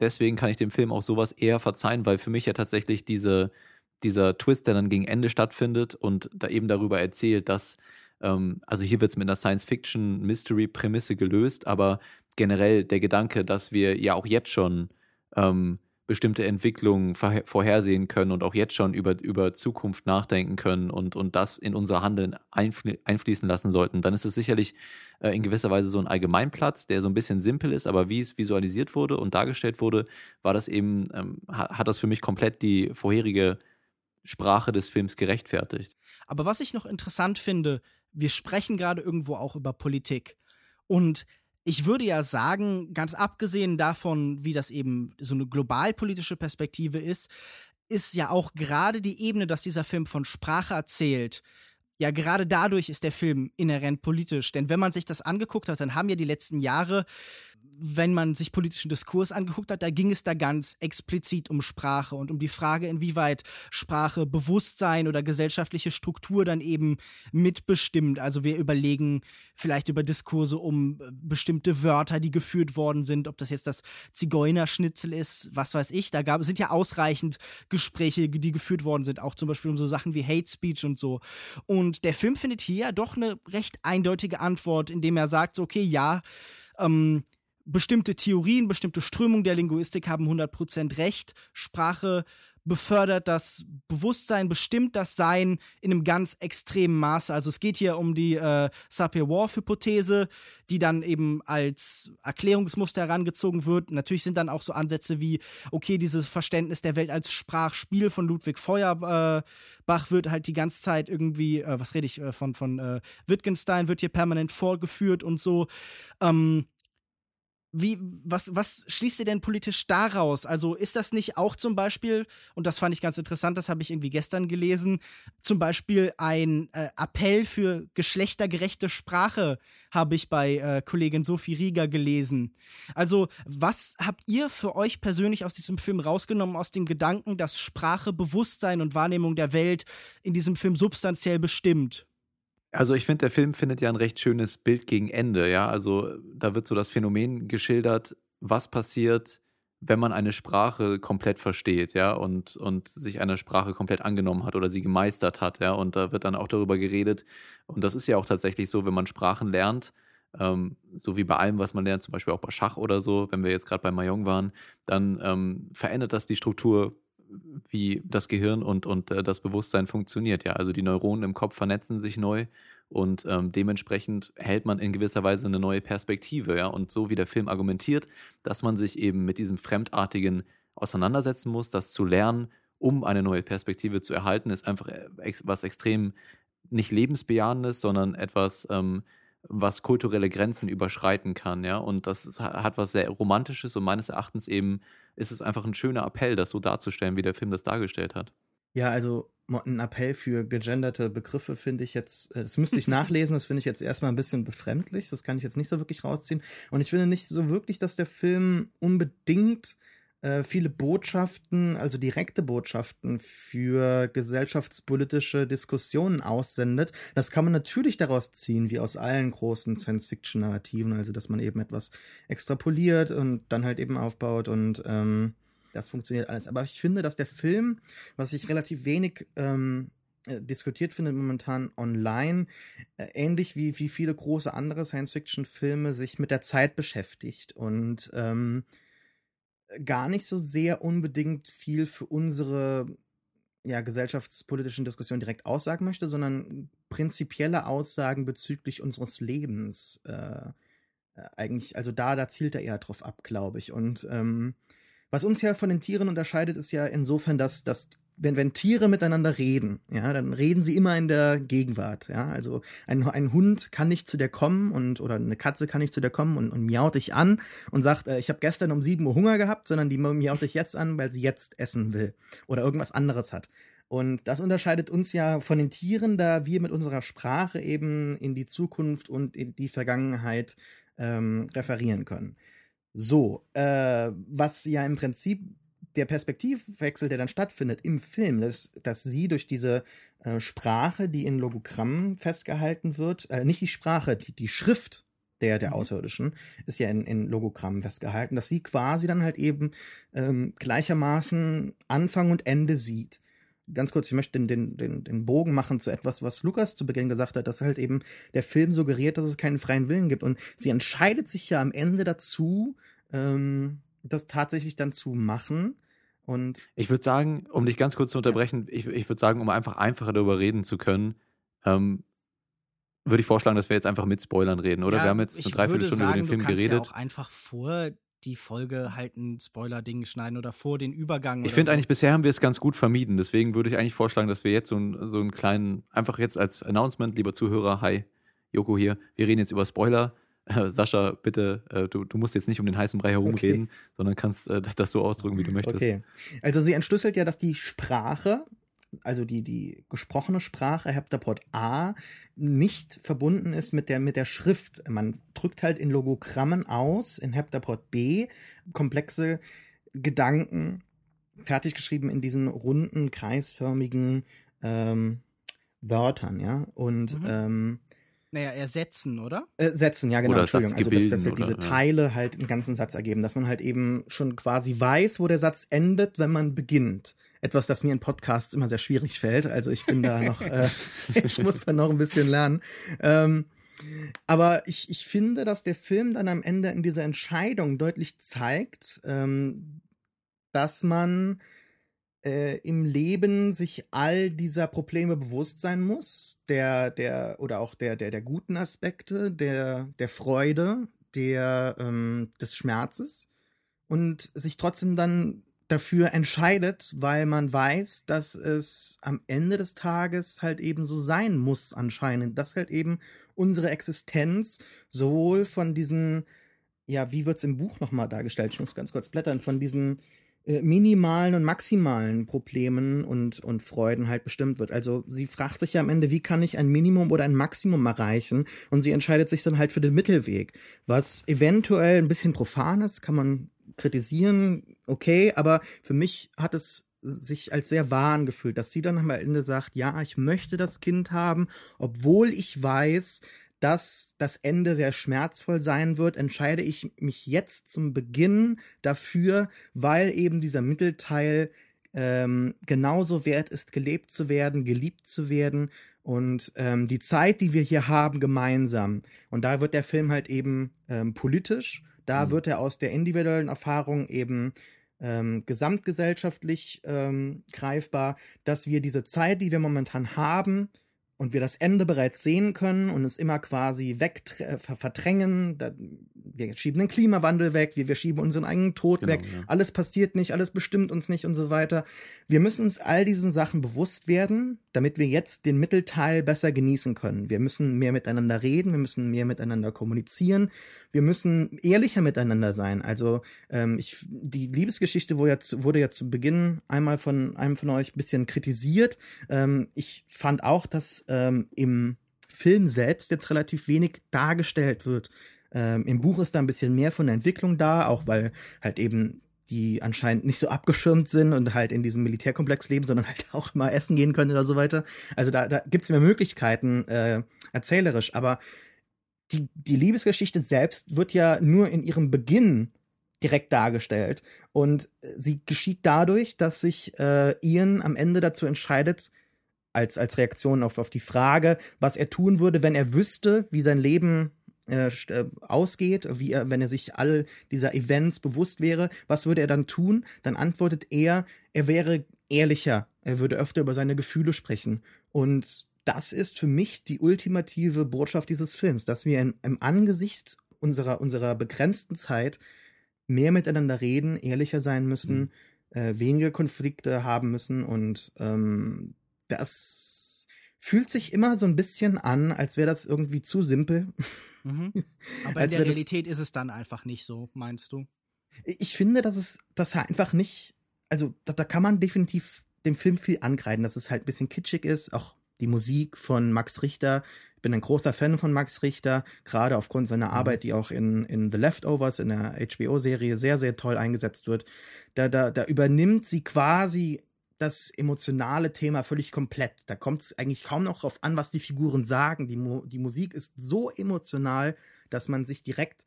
Deswegen kann ich dem Film auch sowas eher verzeihen, weil für mich ja tatsächlich diese, dieser Twist, der dann gegen Ende stattfindet und da eben darüber erzählt, dass, ähm, also hier wird es mit einer Science-Fiction-Mystery-Prämisse gelöst, aber generell der Gedanke, dass wir ja auch jetzt schon ähm, bestimmte Entwicklungen vorhersehen können und auch jetzt schon über, über Zukunft nachdenken können und, und das in unser Handeln einfl einfließen lassen sollten, dann ist es sicherlich äh, in gewisser Weise so ein Allgemeinplatz, der so ein bisschen simpel ist, aber wie es visualisiert wurde und dargestellt wurde, war das eben, ähm, hat das für mich komplett die vorherige Sprache des Films gerechtfertigt. Aber was ich noch interessant finde, wir sprechen gerade irgendwo auch über Politik. Und ich würde ja sagen, ganz abgesehen davon, wie das eben so eine globalpolitische Perspektive ist, ist ja auch gerade die Ebene, dass dieser Film von Sprache erzählt, ja, gerade dadurch ist der Film inhärent politisch. Denn wenn man sich das angeguckt hat, dann haben ja die letzten Jahre wenn man sich politischen Diskurs angeguckt hat, da ging es da ganz explizit um Sprache und um die Frage, inwieweit Sprache Bewusstsein oder gesellschaftliche Struktur dann eben mitbestimmt. Also wir überlegen vielleicht über Diskurse um äh, bestimmte Wörter, die geführt worden sind, ob das jetzt das Zigeunerschnitzel ist, was weiß ich. Da gab, sind ja ausreichend Gespräche, die geführt worden sind, auch zum Beispiel um so Sachen wie Hate Speech und so. Und der Film findet hier ja doch eine recht eindeutige Antwort, indem er sagt, so, okay, ja, ähm, bestimmte Theorien, bestimmte Strömungen der Linguistik haben 100% recht. Sprache befördert das Bewusstsein, bestimmt das Sein in einem ganz extremen Maße. Also es geht hier um die äh, Sapir-Whorf-Hypothese, die dann eben als Erklärungsmuster herangezogen wird. Natürlich sind dann auch so Ansätze wie, okay, dieses Verständnis der Welt als Sprachspiel von Ludwig Feuerbach wird halt die ganze Zeit irgendwie, äh, was rede ich, äh, von, von äh, Wittgenstein wird hier permanent vorgeführt und so. Ähm, wie, was, was schließt ihr denn politisch daraus? Also ist das nicht auch zum Beispiel, und das fand ich ganz interessant, das habe ich irgendwie gestern gelesen, zum Beispiel ein äh, Appell für geschlechtergerechte Sprache habe ich bei äh, Kollegin Sophie Rieger gelesen. Also was habt ihr für euch persönlich aus diesem Film rausgenommen, aus dem Gedanken, dass Sprache, Bewusstsein und Wahrnehmung der Welt in diesem Film substanziell bestimmt? Also ich finde, der Film findet ja ein recht schönes Bild gegen Ende, ja. Also da wird so das Phänomen geschildert, was passiert, wenn man eine Sprache komplett versteht, ja, und, und sich einer Sprache komplett angenommen hat oder sie gemeistert hat, ja. Und da wird dann auch darüber geredet. Und das ist ja auch tatsächlich so, wenn man Sprachen lernt, ähm, so wie bei allem, was man lernt, zum Beispiel auch bei Schach oder so, wenn wir jetzt gerade bei Mahjong waren, dann ähm, verändert das die Struktur wie das Gehirn und, und äh, das Bewusstsein funktioniert. Ja, also die Neuronen im Kopf vernetzen sich neu und ähm, dementsprechend hält man in gewisser Weise eine neue Perspektive. Ja, und so wie der Film argumentiert, dass man sich eben mit diesem Fremdartigen auseinandersetzen muss, das zu lernen, um eine neue Perspektive zu erhalten, ist einfach äh, was extrem nicht lebensbejahendes, sondern etwas, ähm, was kulturelle Grenzen überschreiten kann, ja. Und das hat was sehr Romantisches und meines Erachtens eben ist es einfach ein schöner Appell, das so darzustellen, wie der Film das dargestellt hat. Ja, also ein Appell für gegenderte Begriffe finde ich jetzt, äh, das müsste ich nachlesen, das finde ich jetzt erstmal ein bisschen befremdlich, das kann ich jetzt nicht so wirklich rausziehen. Und ich finde nicht so wirklich, dass der Film unbedingt äh, viele Botschaften, also direkte Botschaften für gesellschaftspolitische Diskussionen aussendet. Das kann man natürlich daraus ziehen, wie aus allen großen Science-Fiction-Narrativen, also dass man eben etwas extrapoliert und dann halt eben aufbaut und ähm, das funktioniert alles. Aber ich finde, dass der Film, was ich relativ wenig ähm, äh, diskutiert finde momentan online, äh, ähnlich wie, wie viele große andere Science-Fiction-Filme sich mit der Zeit beschäftigt und ähm, gar nicht so sehr unbedingt viel für unsere ja, gesellschaftspolitischen Diskussionen direkt aussagen möchte, sondern prinzipielle Aussagen bezüglich unseres Lebens. Äh, äh, eigentlich, also da, da zielt er eher drauf ab, glaube ich. Und ähm, was uns ja von den Tieren unterscheidet, ist ja insofern, dass, dass wenn, wenn Tiere miteinander reden, ja, dann reden sie immer in der Gegenwart, ja. Also ein, ein Hund kann nicht zu dir kommen und oder eine Katze kann nicht zu dir kommen und, und miaut dich an und sagt, äh, ich habe gestern um sieben Uhr Hunger gehabt, sondern die miaut dich jetzt an, weil sie jetzt essen will oder irgendwas anderes hat. Und das unterscheidet uns ja von den Tieren, da wir mit unserer Sprache eben in die Zukunft und in die Vergangenheit ähm, referieren können. So, äh, was ja im Prinzip der Perspektivwechsel, der dann stattfindet im Film, dass, dass sie durch diese äh, Sprache, die in Logogrammen festgehalten wird, äh, nicht die Sprache, die, die Schrift der, der mhm. Außerirdischen ist ja in, in Logogrammen festgehalten, dass sie quasi dann halt eben ähm, gleichermaßen Anfang und Ende sieht. Ganz kurz, ich möchte den, den, den, den Bogen machen zu etwas, was Lukas zu Beginn gesagt hat, dass halt eben der Film suggeriert, dass es keinen freien Willen gibt. Und sie entscheidet sich ja am Ende dazu, ähm, das tatsächlich dann zu machen. Und ich würde sagen, um dich ganz kurz zu unterbrechen, ja. ich, ich würde sagen, um einfach einfacher darüber reden zu können, ähm, würde ich vorschlagen, dass wir jetzt einfach mit Spoilern reden, oder? Ja, wir haben jetzt eine Dreiviertelstunde über den Film geredet. Ja auch einfach vor die Folge halt ein Spoiler-Ding schneiden oder vor den Übergang. Ich finde so. eigentlich, bisher haben wir es ganz gut vermieden. Deswegen würde ich eigentlich vorschlagen, dass wir jetzt so, ein, so einen kleinen, einfach jetzt als Announcement, lieber Zuhörer, hi, Joko hier, wir reden jetzt über Spoiler. Sascha, bitte, äh, du, du, musst jetzt nicht um den heißen Brei herumreden, okay. sondern kannst äh, das, das, so ausdrücken, wie du möchtest. Okay. Also sie entschlüsselt ja, dass die Sprache, also die, die gesprochene Sprache Heptapod A, nicht verbunden ist mit der, mit der Schrift. Man drückt halt in Logogrammen aus, in Heptapod B, komplexe Gedanken, fertig geschrieben in diesen runden, kreisförmigen ähm, Wörtern, ja. Und mhm. ähm, naja, ersetzen, oder? Äh, setzen, ja, genau. Oder Entschuldigung. Also, dass, dass ja diese oder, Teile halt einen ganzen Satz ergeben, dass man halt eben schon quasi weiß, wo der Satz endet, wenn man beginnt. Etwas, das mir in Podcasts immer sehr schwierig fällt. Also ich bin da noch, äh, ich muss da noch ein bisschen lernen. Ähm, Aber ich, ich finde, dass der Film dann am Ende in dieser Entscheidung deutlich zeigt, ähm, dass man äh, im Leben sich all dieser Probleme bewusst sein muss, der, der, oder auch der, der, der guten Aspekte, der, der Freude, der, ähm, des Schmerzes und sich trotzdem dann dafür entscheidet, weil man weiß, dass es am Ende des Tages halt eben so sein muss anscheinend, dass halt eben unsere Existenz sowohl von diesen, ja, wie wird's im Buch nochmal dargestellt, ich muss ganz kurz blättern, von diesen minimalen und maximalen Problemen und, und Freuden halt bestimmt wird. Also sie fragt sich ja am Ende, wie kann ich ein Minimum oder ein Maximum erreichen? Und sie entscheidet sich dann halt für den Mittelweg, was eventuell ein bisschen profan ist, kann man kritisieren, okay, aber für mich hat es sich als sehr wahr angefühlt, dass sie dann am Ende sagt, ja, ich möchte das Kind haben, obwohl ich weiß, dass das Ende sehr schmerzvoll sein wird, entscheide ich mich jetzt zum Beginn dafür, weil eben dieser Mittelteil ähm, genauso wert ist, gelebt zu werden, geliebt zu werden und ähm, die Zeit, die wir hier haben, gemeinsam. Und da wird der Film halt eben ähm, politisch da mhm. wird er aus der individuellen Erfahrung eben ähm, gesamtgesellschaftlich ähm, greifbar, dass wir diese Zeit, die wir momentan haben, und wir das Ende bereits sehen können und es immer quasi weg äh, verdrängen. wir schieben den Klimawandel weg, wir, wir schieben unseren eigenen Tod genau, weg. Ja. Alles passiert nicht, alles bestimmt uns nicht und so weiter. Wir müssen uns all diesen Sachen bewusst werden, damit wir jetzt den Mittelteil besser genießen können. Wir müssen mehr miteinander reden, wir müssen mehr miteinander kommunizieren, wir müssen ehrlicher miteinander sein. Also ähm, ich, die Liebesgeschichte wurde ja, zu, wurde ja zu Beginn einmal von einem von euch ein bisschen kritisiert. Ähm, ich fand auch, dass ähm, im Film selbst jetzt relativ wenig dargestellt wird. Ähm, Im Buch ist da ein bisschen mehr von der Entwicklung da, auch weil halt eben die anscheinend nicht so abgeschirmt sind und halt in diesem Militärkomplex leben, sondern halt auch mal essen gehen können oder so weiter. Also da, da gibt es mehr Möglichkeiten äh, erzählerisch, aber die, die Liebesgeschichte selbst wird ja nur in ihrem Beginn direkt dargestellt. Und sie geschieht dadurch, dass sich äh, Ian am Ende dazu entscheidet, als, als Reaktion auf, auf die Frage, was er tun würde, wenn er wüsste, wie sein Leben äh, äh, ausgeht, wie er, wenn er sich all dieser Events bewusst wäre, was würde er dann tun? Dann antwortet er, er wäre ehrlicher, er würde öfter über seine Gefühle sprechen. Und das ist für mich die ultimative Botschaft dieses Films, dass wir in, im Angesicht unserer, unserer begrenzten Zeit mehr miteinander reden, ehrlicher sein müssen, mhm. äh, weniger Konflikte haben müssen und ähm, das fühlt sich immer so ein bisschen an, als wäre das irgendwie zu simpel. Mhm. Aber in der Realität ist es dann einfach nicht so, meinst du? Ich finde, dass es das einfach nicht, also da, da kann man definitiv dem Film viel angreifen, dass es halt ein bisschen kitschig ist, auch die Musik von Max Richter. Ich bin ein großer Fan von Max Richter, gerade aufgrund seiner mhm. Arbeit, die auch in, in The Leftovers, in der HBO-Serie, sehr, sehr toll eingesetzt wird. Da, da, da übernimmt sie quasi das emotionale Thema völlig komplett. Da kommt es eigentlich kaum noch drauf an, was die Figuren sagen. Die, Mo die Musik ist so emotional, dass man sich direkt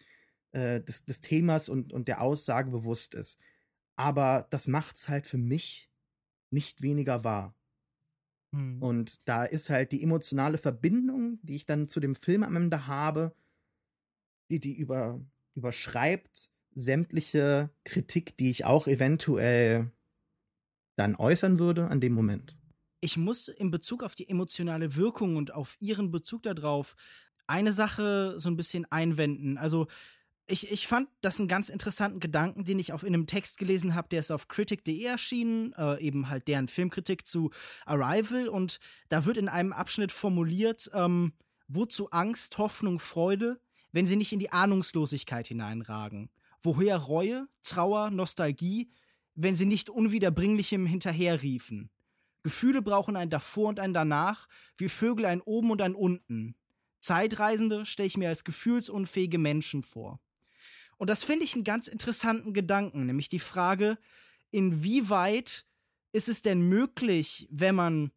äh, des, des Themas und, und der Aussage bewusst ist. Aber das macht es halt für mich nicht weniger wahr. Hm. Und da ist halt die emotionale Verbindung, die ich dann zu dem Film am Ende habe, die, die über, überschreibt sämtliche Kritik, die ich auch eventuell dann äußern würde an dem Moment. Ich muss in Bezug auf die emotionale Wirkung und auf ihren Bezug darauf eine Sache so ein bisschen einwenden. Also ich, ich fand das einen ganz interessanten Gedanken, den ich auf in einem Text gelesen habe, der ist auf critic.de erschienen, äh, eben halt deren Filmkritik zu Arrival und da wird in einem Abschnitt formuliert, ähm, wozu Angst, Hoffnung, Freude, wenn sie nicht in die Ahnungslosigkeit hineinragen? Woher Reue, Trauer, Nostalgie, wenn sie nicht unwiederbringlichem hinterherriefen. Gefühle brauchen ein davor und ein danach, wie Vögel ein oben und ein unten. Zeitreisende stelle ich mir als gefühlsunfähige Menschen vor. Und das finde ich einen ganz interessanten Gedanken, nämlich die Frage, inwieweit ist es denn möglich, wenn man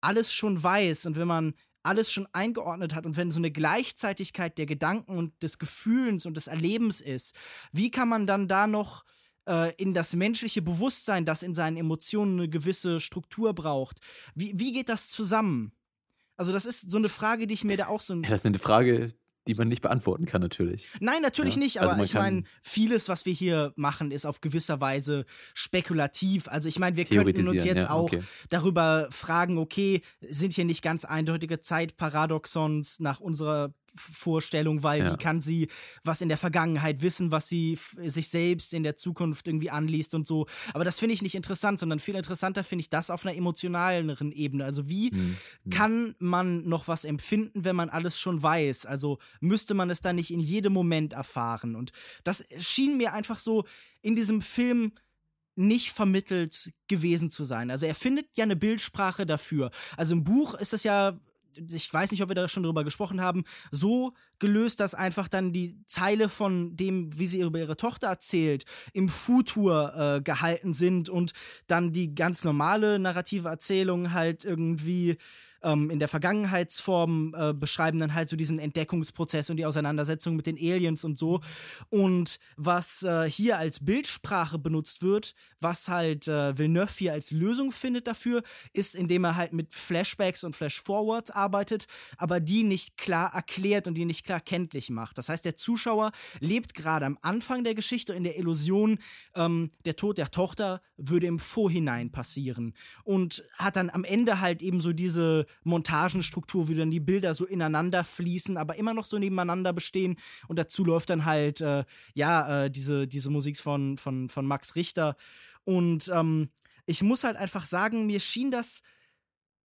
alles schon weiß und wenn man alles schon eingeordnet hat und wenn so eine Gleichzeitigkeit der Gedanken und des Gefühlens und des Erlebens ist, wie kann man dann da noch äh, in das menschliche Bewusstsein, das in seinen Emotionen eine gewisse Struktur braucht. Wie, wie geht das zusammen? Also, das ist so eine Frage, die ich mir da auch so. Ja, das ist eine Frage, die man nicht beantworten kann, natürlich. Nein, natürlich ja? nicht, aber also ich meine, vieles, was wir hier machen, ist auf gewisser Weise spekulativ. Also ich meine, wir könnten uns jetzt ja, okay. auch darüber fragen, okay, sind hier nicht ganz eindeutige Zeitparadoxons nach unserer Vorstellung, weil ja. wie kann sie was in der Vergangenheit wissen, was sie sich selbst in der Zukunft irgendwie anliest und so. Aber das finde ich nicht interessant, sondern viel interessanter finde ich das auf einer emotionaleren Ebene. Also wie mhm. kann man noch was empfinden, wenn man alles schon weiß? Also müsste man es dann nicht in jedem Moment erfahren? Und das schien mir einfach so in diesem Film nicht vermittelt gewesen zu sein. Also er findet ja eine Bildsprache dafür. Also im Buch ist es ja ich weiß nicht, ob wir da schon drüber gesprochen haben, so gelöst, dass einfach dann die Zeile von dem, wie sie über ihre Tochter erzählt, im Futur äh, gehalten sind und dann die ganz normale narrative Erzählung halt irgendwie ähm, in der Vergangenheitsform äh, beschreiben dann halt so diesen Entdeckungsprozess und die Auseinandersetzung mit den Aliens und so. Und was äh, hier als Bildsprache benutzt wird, was halt äh, Villeneuve hier als Lösung findet dafür, ist, indem er halt mit Flashbacks und Flashforwards arbeitet, aber die nicht klar erklärt und die nicht klar kenntlich macht. Das heißt, der Zuschauer lebt gerade am Anfang der Geschichte in der Illusion, ähm, der Tod der Tochter würde im Vorhinein passieren und hat dann am Ende halt eben so diese Montagenstruktur, wie dann die Bilder so ineinander fließen, aber immer noch so nebeneinander bestehen. Und dazu läuft dann halt, äh, ja, äh, diese, diese Musik von, von, von Max Richter. Und ähm, ich muss halt einfach sagen, mir schien das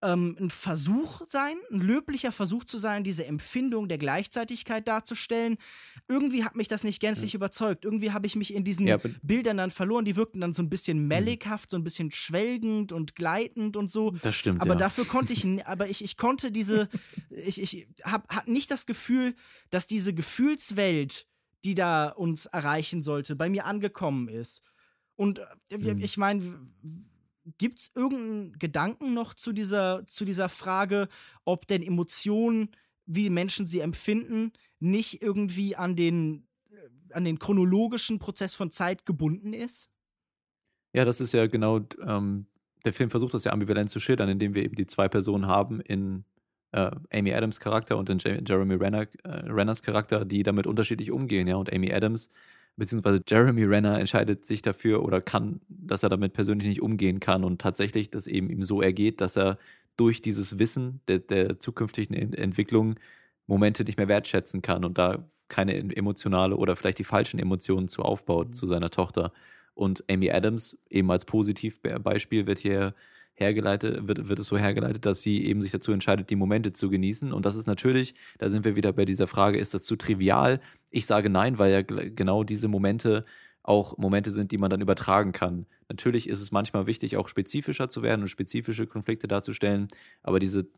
ähm, ein Versuch sein, ein löblicher Versuch zu sein, diese Empfindung der Gleichzeitigkeit darzustellen. Irgendwie hat mich das nicht gänzlich ja. überzeugt. Irgendwie habe ich mich in diesen ja, Bildern dann verloren. Die wirkten dann so ein bisschen mhm. mellighaft, so ein bisschen schwelgend und gleitend und so. Das stimmt. Aber ja. dafür konnte ich, aber ich, ich konnte diese, ich, ich habe hab nicht das Gefühl, dass diese Gefühlswelt, die da uns erreichen sollte, bei mir angekommen ist. Und äh, mhm. ich meine, Gibt es irgendeinen Gedanken noch zu dieser, zu dieser Frage, ob denn Emotionen, wie Menschen sie empfinden, nicht irgendwie an den, äh, an den chronologischen Prozess von Zeit gebunden ist? Ja, das ist ja genau, ähm, der Film versucht das ja ambivalent zu schildern, indem wir eben die zwei Personen haben in äh, Amy Adams Charakter und in Jeremy Renner, äh, Renners Charakter, die damit unterschiedlich umgehen, ja. Und Amy Adams beziehungsweise Jeremy Renner entscheidet sich dafür oder kann, dass er damit persönlich nicht umgehen kann und tatsächlich das eben ihm so ergeht, dass er durch dieses Wissen der, der zukünftigen Entwicklung Momente nicht mehr wertschätzen kann und da keine emotionale oder vielleicht die falschen Emotionen zu aufbaut mhm. zu seiner Tochter. Und Amy Adams, eben als Positivbeispiel, wird hier hergeleitet, wird, wird es so hergeleitet, dass sie eben sich dazu entscheidet, die Momente zu genießen. Und das ist natürlich, da sind wir wieder bei dieser Frage, ist das zu trivial? Ich sage nein, weil ja genau diese Momente auch Momente sind, die man dann übertragen kann. Natürlich ist es manchmal wichtig, auch spezifischer zu werden und spezifische Konflikte darzustellen, aber diese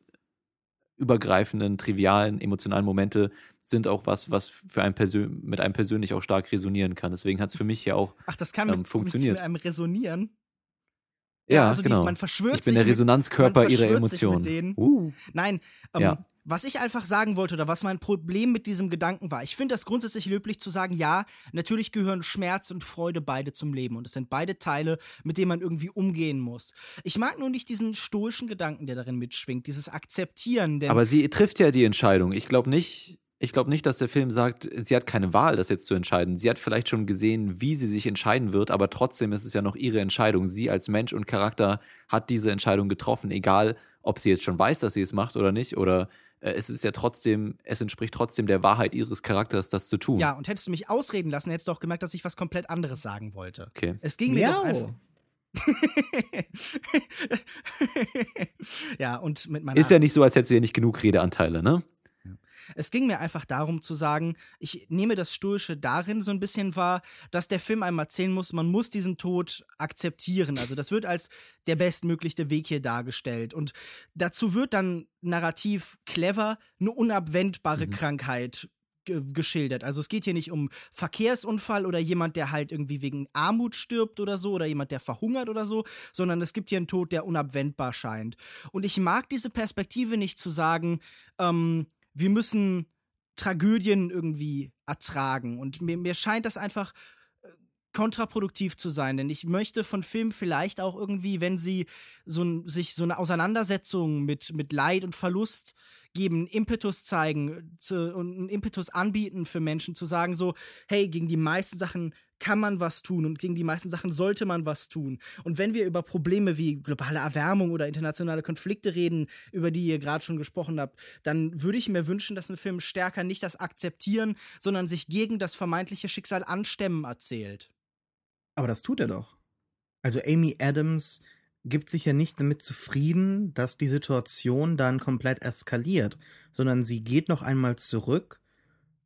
übergreifenden, trivialen, emotionalen Momente sind auch was, was für einen Persön mit einem persönlich auch stark resonieren kann. Deswegen hat es für mich ja auch Ach, das kann ähm, mit, funktioniert. mit einem resonieren? Ja, also genau. Die, man verschwört ich bin der Resonanzkörper mit, ihrer Emotionen. Uh. Nein, ähm, ja. Was ich einfach sagen wollte oder was mein Problem mit diesem Gedanken war, ich finde das grundsätzlich löblich zu sagen, ja, natürlich gehören Schmerz und Freude beide zum Leben und es sind beide Teile, mit denen man irgendwie umgehen muss. Ich mag nur nicht diesen stoischen Gedanken, der darin mitschwingt, dieses Akzeptieren. Aber sie trifft ja die Entscheidung. Ich glaube nicht, ich glaube nicht, dass der Film sagt, sie hat keine Wahl, das jetzt zu entscheiden. Sie hat vielleicht schon gesehen, wie sie sich entscheiden wird, aber trotzdem ist es ja noch ihre Entscheidung. Sie als Mensch und Charakter hat diese Entscheidung getroffen, egal ob sie jetzt schon weiß, dass sie es macht oder nicht, oder es ist ja trotzdem, es entspricht trotzdem der Wahrheit ihres Charakters, das zu tun. Ja, und hättest du mich ausreden lassen, hättest du auch gemerkt, dass ich was komplett anderes sagen wollte. Okay. Es ging mir doch einfach. ja, und mit meiner. Ist ja nicht so, als hättest du ja nicht genug Redeanteile, ne? Es ging mir einfach darum zu sagen, ich nehme das Stoische darin so ein bisschen wahr, dass der Film einem erzählen muss, man muss diesen Tod akzeptieren. Also das wird als der bestmögliche Weg hier dargestellt. Und dazu wird dann narrativ clever eine unabwendbare mhm. Krankheit geschildert. Also es geht hier nicht um Verkehrsunfall oder jemand, der halt irgendwie wegen Armut stirbt oder so oder jemand, der verhungert oder so, sondern es gibt hier einen Tod, der unabwendbar scheint. Und ich mag diese Perspektive nicht zu sagen, ähm, wir müssen Tragödien irgendwie ertragen. Und mir, mir scheint das einfach äh, kontraproduktiv zu sein, denn ich möchte von Filmen vielleicht auch irgendwie, wenn sie so sich so eine Auseinandersetzung mit, mit Leid und Verlust geben, Impetus zeigen zu, und einen Impetus anbieten für Menschen, zu sagen so, hey, gegen die meisten Sachen kann man was tun und gegen die meisten Sachen sollte man was tun. Und wenn wir über Probleme wie globale Erwärmung oder internationale Konflikte reden, über die ihr gerade schon gesprochen habt, dann würde ich mir wünschen, dass ein Film stärker nicht das Akzeptieren, sondern sich gegen das vermeintliche Schicksal anstemmen erzählt. Aber das tut er doch. Also Amy Adams gibt sich ja nicht damit zufrieden, dass die Situation dann komplett eskaliert, sondern sie geht noch einmal zurück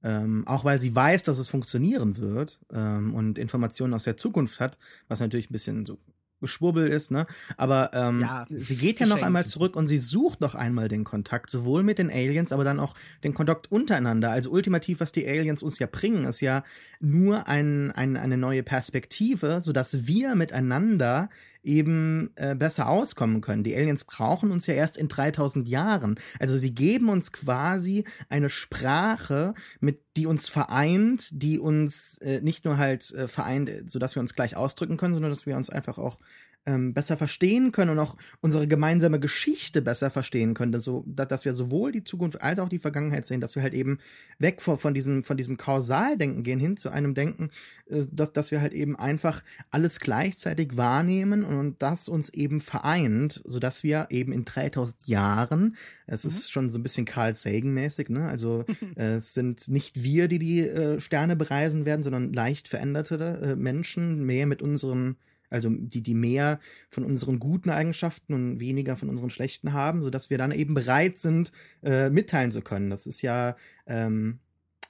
ähm, auch weil sie weiß, dass es funktionieren wird ähm, und Informationen aus der Zukunft hat, was natürlich ein bisschen so Geschwurbel ist, ne? Aber ähm, ja, sie geht ja noch einmal zurück und sie sucht noch einmal den Kontakt, sowohl mit den Aliens, aber dann auch den Kontakt untereinander. Also ultimativ, was die Aliens uns ja bringen, ist ja nur ein, ein, eine neue Perspektive, sodass wir miteinander eben äh, besser auskommen können. Die Aliens brauchen uns ja erst in 3000 Jahren. Also sie geben uns quasi eine Sprache, mit die uns vereint, die uns äh, nicht nur halt äh, vereint, sodass wir uns gleich ausdrücken können, sondern dass wir uns einfach auch ähm, besser verstehen können und auch unsere gemeinsame Geschichte besser verstehen können, dass, so, dass wir sowohl die Zukunft als auch die Vergangenheit sehen, dass wir halt eben weg von, von diesem, von diesem Kausaldenken gehen hin zu einem Denken, äh, dass, dass wir halt eben einfach alles gleichzeitig wahrnehmen und das uns eben vereint, sodass wir eben in 3000 Jahren, es mhm. ist schon so ein bisschen Carl Sagan-mäßig, ne? Also äh, es sind nicht wir, die die äh, Sterne bereisen werden, sondern leicht veränderte äh, Menschen, mehr mit unserem also die, die mehr von unseren guten Eigenschaften und weniger von unseren schlechten haben, sodass wir dann eben bereit sind, äh, mitteilen zu können. Das ist ja ähm,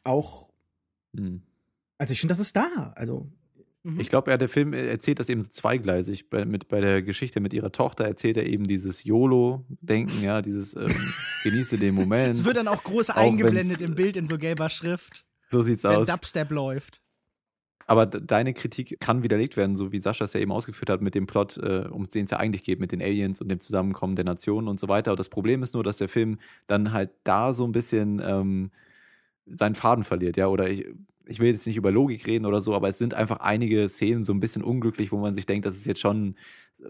auch, hm. also ich finde, das ist da. Also mhm. ich glaube, ja, der Film erzählt das eben zweigleisig. Bei, mit, bei der Geschichte mit ihrer Tochter erzählt er eben dieses YOLO-Denken, ja, dieses ähm, genieße den Moment. Es wird dann auch groß auch eingeblendet im Bild in so gelber Schrift. So sieht's wenn aus. Wenn Dubstep läuft. Aber deine Kritik kann widerlegt werden, so wie Sascha es ja eben ausgeführt hat, mit dem Plot, äh, um den es ja eigentlich geht, mit den Aliens und dem Zusammenkommen der Nationen und so weiter. Und das Problem ist nur, dass der Film dann halt da so ein bisschen ähm, seinen Faden verliert, ja. Oder ich, ich will jetzt nicht über Logik reden oder so, aber es sind einfach einige Szenen so ein bisschen unglücklich, wo man sich denkt, das ist jetzt schon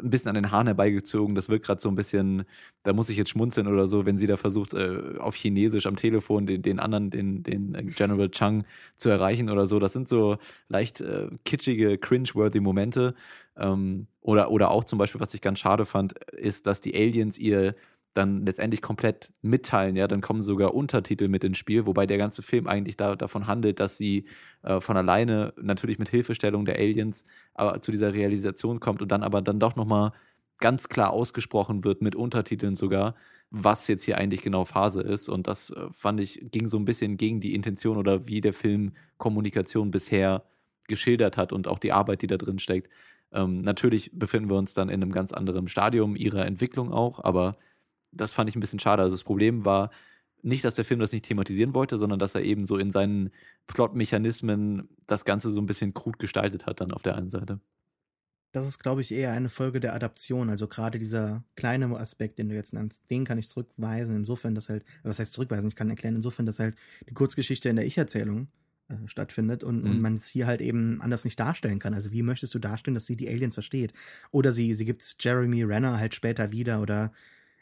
ein bisschen an den Haaren herbeigezogen. Das wirkt gerade so ein bisschen, da muss ich jetzt schmunzeln oder so, wenn sie da versucht, äh, auf Chinesisch am Telefon den, den anderen, den, den General Chang zu erreichen oder so. Das sind so leicht äh, kitschige, cringe-worthy Momente. Ähm, oder, oder auch zum Beispiel, was ich ganz schade fand, ist, dass die Aliens ihr dann letztendlich komplett mitteilen, ja, dann kommen sogar Untertitel mit ins Spiel, wobei der ganze Film eigentlich da, davon handelt, dass sie äh, von alleine, natürlich mit Hilfestellung der Aliens, aber zu dieser Realisation kommt und dann aber dann doch nochmal ganz klar ausgesprochen wird, mit Untertiteln sogar, was jetzt hier eigentlich genau Phase ist. Und das äh, fand ich, ging so ein bisschen gegen die Intention oder wie der Film Kommunikation bisher geschildert hat und auch die Arbeit, die da drin steckt. Ähm, natürlich befinden wir uns dann in einem ganz anderen Stadium ihrer Entwicklung auch, aber das fand ich ein bisschen schade. Also das Problem war nicht, dass der Film das nicht thematisieren wollte, sondern dass er eben so in seinen Plotmechanismen das Ganze so ein bisschen krud gestaltet hat dann auf der einen Seite. Das ist, glaube ich, eher eine Folge der Adaption. Also gerade dieser kleine Aspekt, den du jetzt nennst, den kann ich zurückweisen. Insofern, dass halt, was heißt zurückweisen? Ich kann erklären, insofern, dass halt die Kurzgeschichte in der Ich-Erzählung äh, stattfindet und, mhm. und man es hier halt eben anders nicht darstellen kann. Also wie möchtest du darstellen, dass sie die Aliens versteht? Oder sie, sie gibt's Jeremy Renner halt später wieder oder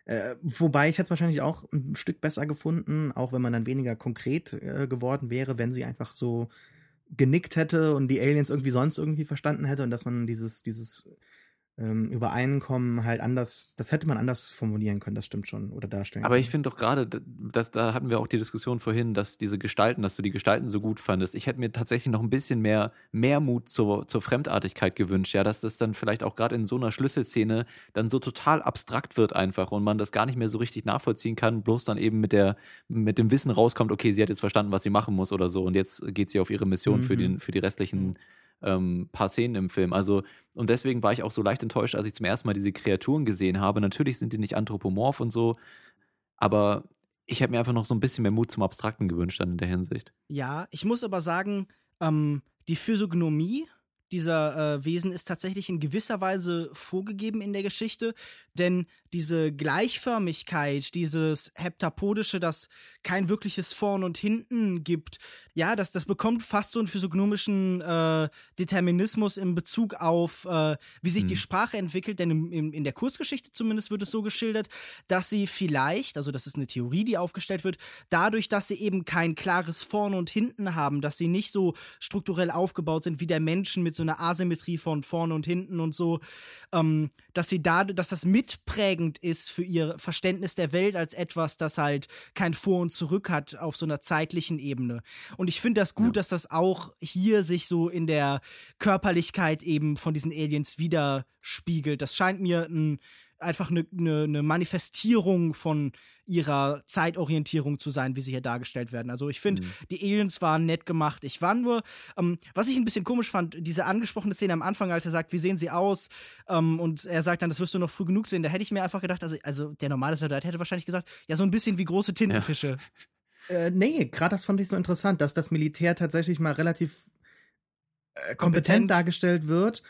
äh, wobei ich hätte es wahrscheinlich auch ein Stück besser gefunden, auch wenn man dann weniger konkret äh, geworden wäre, wenn sie einfach so genickt hätte und die Aliens irgendwie sonst irgendwie verstanden hätte und dass man dieses, dieses ähm, Übereinkommen halt anders, das hätte man anders formulieren können, das stimmt schon, oder darstellen Aber ich finde doch gerade, dass da hatten wir auch die Diskussion vorhin, dass diese Gestalten, dass du die Gestalten so gut fandest. Ich hätte mir tatsächlich noch ein bisschen mehr, mehr Mut zur, zur Fremdartigkeit gewünscht, ja, dass das dann vielleicht auch gerade in so einer Schlüsselszene dann so total abstrakt wird einfach und man das gar nicht mehr so richtig nachvollziehen kann, bloß dann eben mit der, mit dem Wissen rauskommt, okay, sie hat jetzt verstanden, was sie machen muss oder so und jetzt geht sie auf ihre Mission mhm. für, den, für die restlichen ähm, paar Szenen im Film. Also, und deswegen war ich auch so leicht enttäuscht, als ich zum ersten Mal diese Kreaturen gesehen habe. Natürlich sind die nicht anthropomorph und so, aber ich habe mir einfach noch so ein bisschen mehr Mut zum Abstrakten gewünscht dann in der Hinsicht. Ja, ich muss aber sagen, ähm, die Physiognomie dieser äh, Wesen ist tatsächlich in gewisser Weise vorgegeben in der Geschichte, denn diese Gleichförmigkeit, dieses Heptapodische, das kein wirkliches Vorn und Hinten gibt, ja, das, das bekommt fast so einen physiognomischen äh, Determinismus in Bezug auf, äh, wie sich mhm. die Sprache entwickelt, denn in, in, in der Kurzgeschichte zumindest wird es so geschildert, dass sie vielleicht, also das ist eine Theorie, die aufgestellt wird, dadurch, dass sie eben kein klares Vorn und Hinten haben, dass sie nicht so strukturell aufgebaut sind wie der Menschen mit so einer Asymmetrie von vorne und hinten und so, ähm, dass sie da, dass das mitprägend ist für ihr Verständnis der Welt als etwas, das halt kein Vor und Zurück hat auf so einer zeitlichen Ebene. Und ich finde das gut, ja. dass das auch hier sich so in der Körperlichkeit eben von diesen Aliens widerspiegelt. Das scheint mir ein einfach eine, eine, eine Manifestierung von ihrer Zeitorientierung zu sein, wie sie hier dargestellt werden. Also ich finde, mhm. die Aliens waren nett gemacht. Ich war nur, ähm, was ich ein bisschen komisch fand, diese angesprochene Szene am Anfang, als er sagt, wie sehen sie aus? Ähm, und er sagt dann, das wirst du noch früh genug sehen. Da hätte ich mir einfach gedacht, also, also der normale Soldat hätte wahrscheinlich gesagt, ja, so ein bisschen wie große Tintenfische. Ja. Äh, nee, gerade das fand ich so interessant, dass das Militär tatsächlich mal relativ äh, kompetent, dargestellt wird,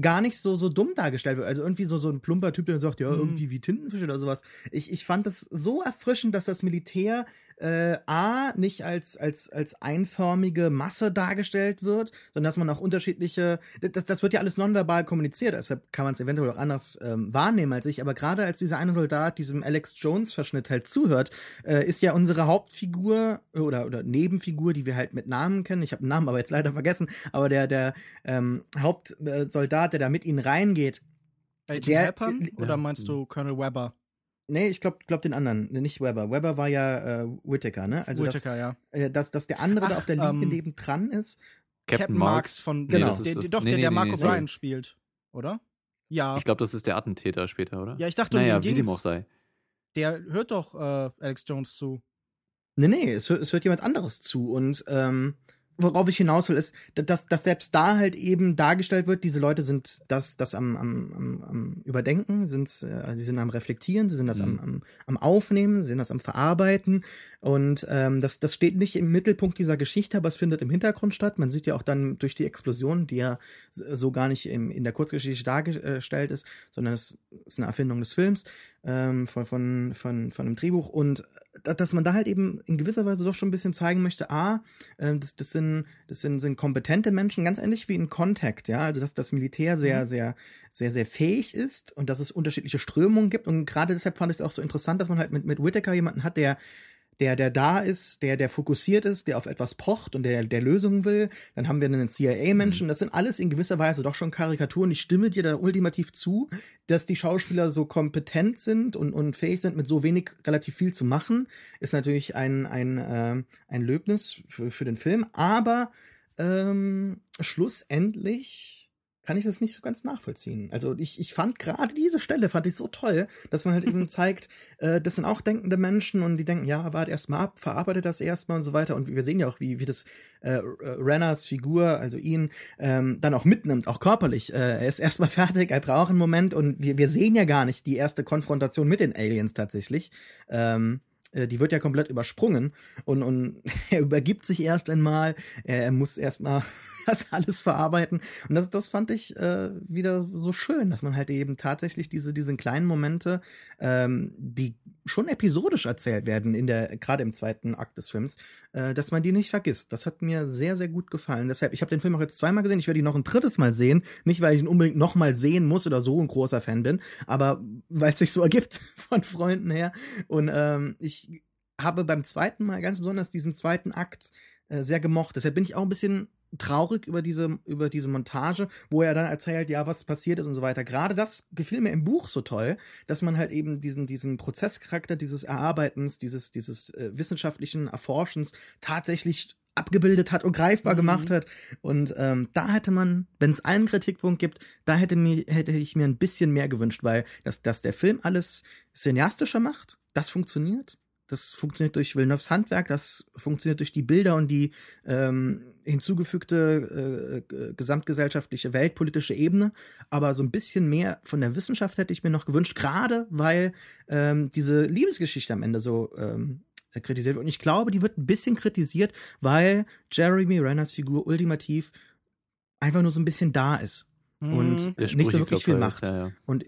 gar nicht so so dumm dargestellt wird. Also irgendwie so so ein plumper Typ, der sagt, ja, mhm. irgendwie wie Tintenfisch oder sowas. Ich, ich fand das so erfrischend, dass das Militär äh, A, nicht als, als, als einförmige Masse dargestellt wird, sondern dass man auch unterschiedliche, das, das wird ja alles nonverbal kommuniziert, deshalb kann man es eventuell auch anders ähm, wahrnehmen als ich, aber gerade als dieser eine Soldat diesem Alex Jones-Verschnitt halt zuhört, äh, ist ja unsere Hauptfigur oder, oder Nebenfigur, die wir halt mit Namen kennen, ich habe den Namen aber jetzt leider vergessen, aber der, der ähm, Hauptsoldat, der da mit ihnen reingeht, Agent der, Happern, oder meinst du Colonel Webber? Nee, ich glaube glaub den anderen, nicht Weber. Weber war ja äh, Whittaker, ne? Also Whittaker, dass, ja. Äh, dass, dass der andere Ach, da auf der Linie ähm, neben dran ist. Captain, Marks von genau. Nee, der, der, doch, nee, der, der Marco nee, Bryan spielt, oder? Ja. Ich glaube, das ist der Attentäter später, oder? Ja, ich dachte, naja, wie dem auch sei. Der hört doch äh, Alex Jones zu. Nee, nee, es hört, es hört jemand anderes zu und ähm, worauf ich hinaus will, ist, dass, dass selbst da halt eben dargestellt wird, diese Leute sind das, das am, am, am, Überdenken, sind, äh, sie sind am Reflektieren, sie sind das mhm. am, am, am Aufnehmen, sie sind das am Verarbeiten und ähm, das, das steht nicht im Mittelpunkt dieser Geschichte, aber es findet im Hintergrund statt. Man sieht ja auch dann durch die Explosion, die ja so gar nicht im, in der Kurzgeschichte dargestellt ist, sondern es ist eine Erfindung des Films, ähm, von, von, von, von einem Drehbuch und dass man da halt eben in gewisser Weise doch schon ein bisschen zeigen möchte, a, äh, das, das, sind, das sind, sind kompetente Menschen, ganz ähnlich wie in Contact, ja, also dass das Militär sehr, mhm. sehr, sehr, sehr fähig ist und dass es unterschiedliche Strömungen gibt und gerade deshalb fand ich es auch so interessant, dass man halt mit, mit Whittaker jemanden hat, der der, der da ist, der, der fokussiert ist, der auf etwas pocht und der, der Lösungen will. Dann haben wir einen CIA-Menschen. Mhm. Das sind alles in gewisser Weise doch schon Karikaturen. Ich stimme dir da ultimativ zu, dass die Schauspieler so kompetent sind und, und fähig sind, mit so wenig relativ viel zu machen. Ist natürlich ein, ein, äh, ein Löbnis für, für den Film. Aber ähm, schlussendlich kann ich das nicht so ganz nachvollziehen. Also ich, ich fand gerade diese Stelle fand ich so toll, dass man halt eben zeigt, äh, das sind auch denkende Menschen und die denken, ja, warte erst mal ab, verarbeitet das erstmal und so weiter. Und wir sehen ja auch, wie, wie das äh, Renners Figur, also ihn, ähm, dann auch mitnimmt, auch körperlich. Äh, er ist erstmal fertig, er braucht einen Moment und wir, wir sehen ja gar nicht die erste Konfrontation mit den Aliens tatsächlich. Ähm, äh, die wird ja komplett übersprungen und, und er übergibt sich erst einmal, er muss erstmal das alles verarbeiten. Und das, das fand ich äh, wieder so schön, dass man halt eben tatsächlich diese, diese kleinen Momente, ähm, die schon episodisch erzählt werden, in der, gerade im zweiten Akt des Films, äh, dass man die nicht vergisst. Das hat mir sehr, sehr gut gefallen. Deshalb, ich habe den Film auch jetzt zweimal gesehen, ich werde ihn noch ein drittes Mal sehen. Nicht, weil ich ihn unbedingt noch mal sehen muss oder so ein großer Fan bin, aber weil es sich so ergibt von Freunden her. Und ähm, ich habe beim zweiten Mal ganz besonders diesen zweiten Akt äh, sehr gemocht. Deshalb bin ich auch ein bisschen traurig über diese, über diese Montage, wo er dann erzählt, ja, was passiert ist und so weiter. Gerade das gefiel mir im Buch so toll, dass man halt eben diesen, diesen Prozesscharakter dieses Erarbeitens, dieses, dieses äh, wissenschaftlichen Erforschens tatsächlich abgebildet hat und greifbar mhm. gemacht hat. Und ähm, da hätte man, wenn es einen Kritikpunkt gibt, da hätte, mir, hätte ich mir ein bisschen mehr gewünscht, weil dass, dass der Film alles cineastischer macht, das funktioniert. Das funktioniert durch Villeneuves Handwerk, das funktioniert durch die Bilder und die ähm, hinzugefügte äh, äh, gesamtgesellschaftliche, weltpolitische Ebene. Aber so ein bisschen mehr von der Wissenschaft hätte ich mir noch gewünscht, gerade weil ähm, diese Liebesgeschichte am Ende so ähm, kritisiert wird. Und ich glaube, die wird ein bisschen kritisiert, weil Jeremy Renners Figur ultimativ einfach nur so ein bisschen da ist mhm. und nicht so wirklich viel macht. Ja, ja. Und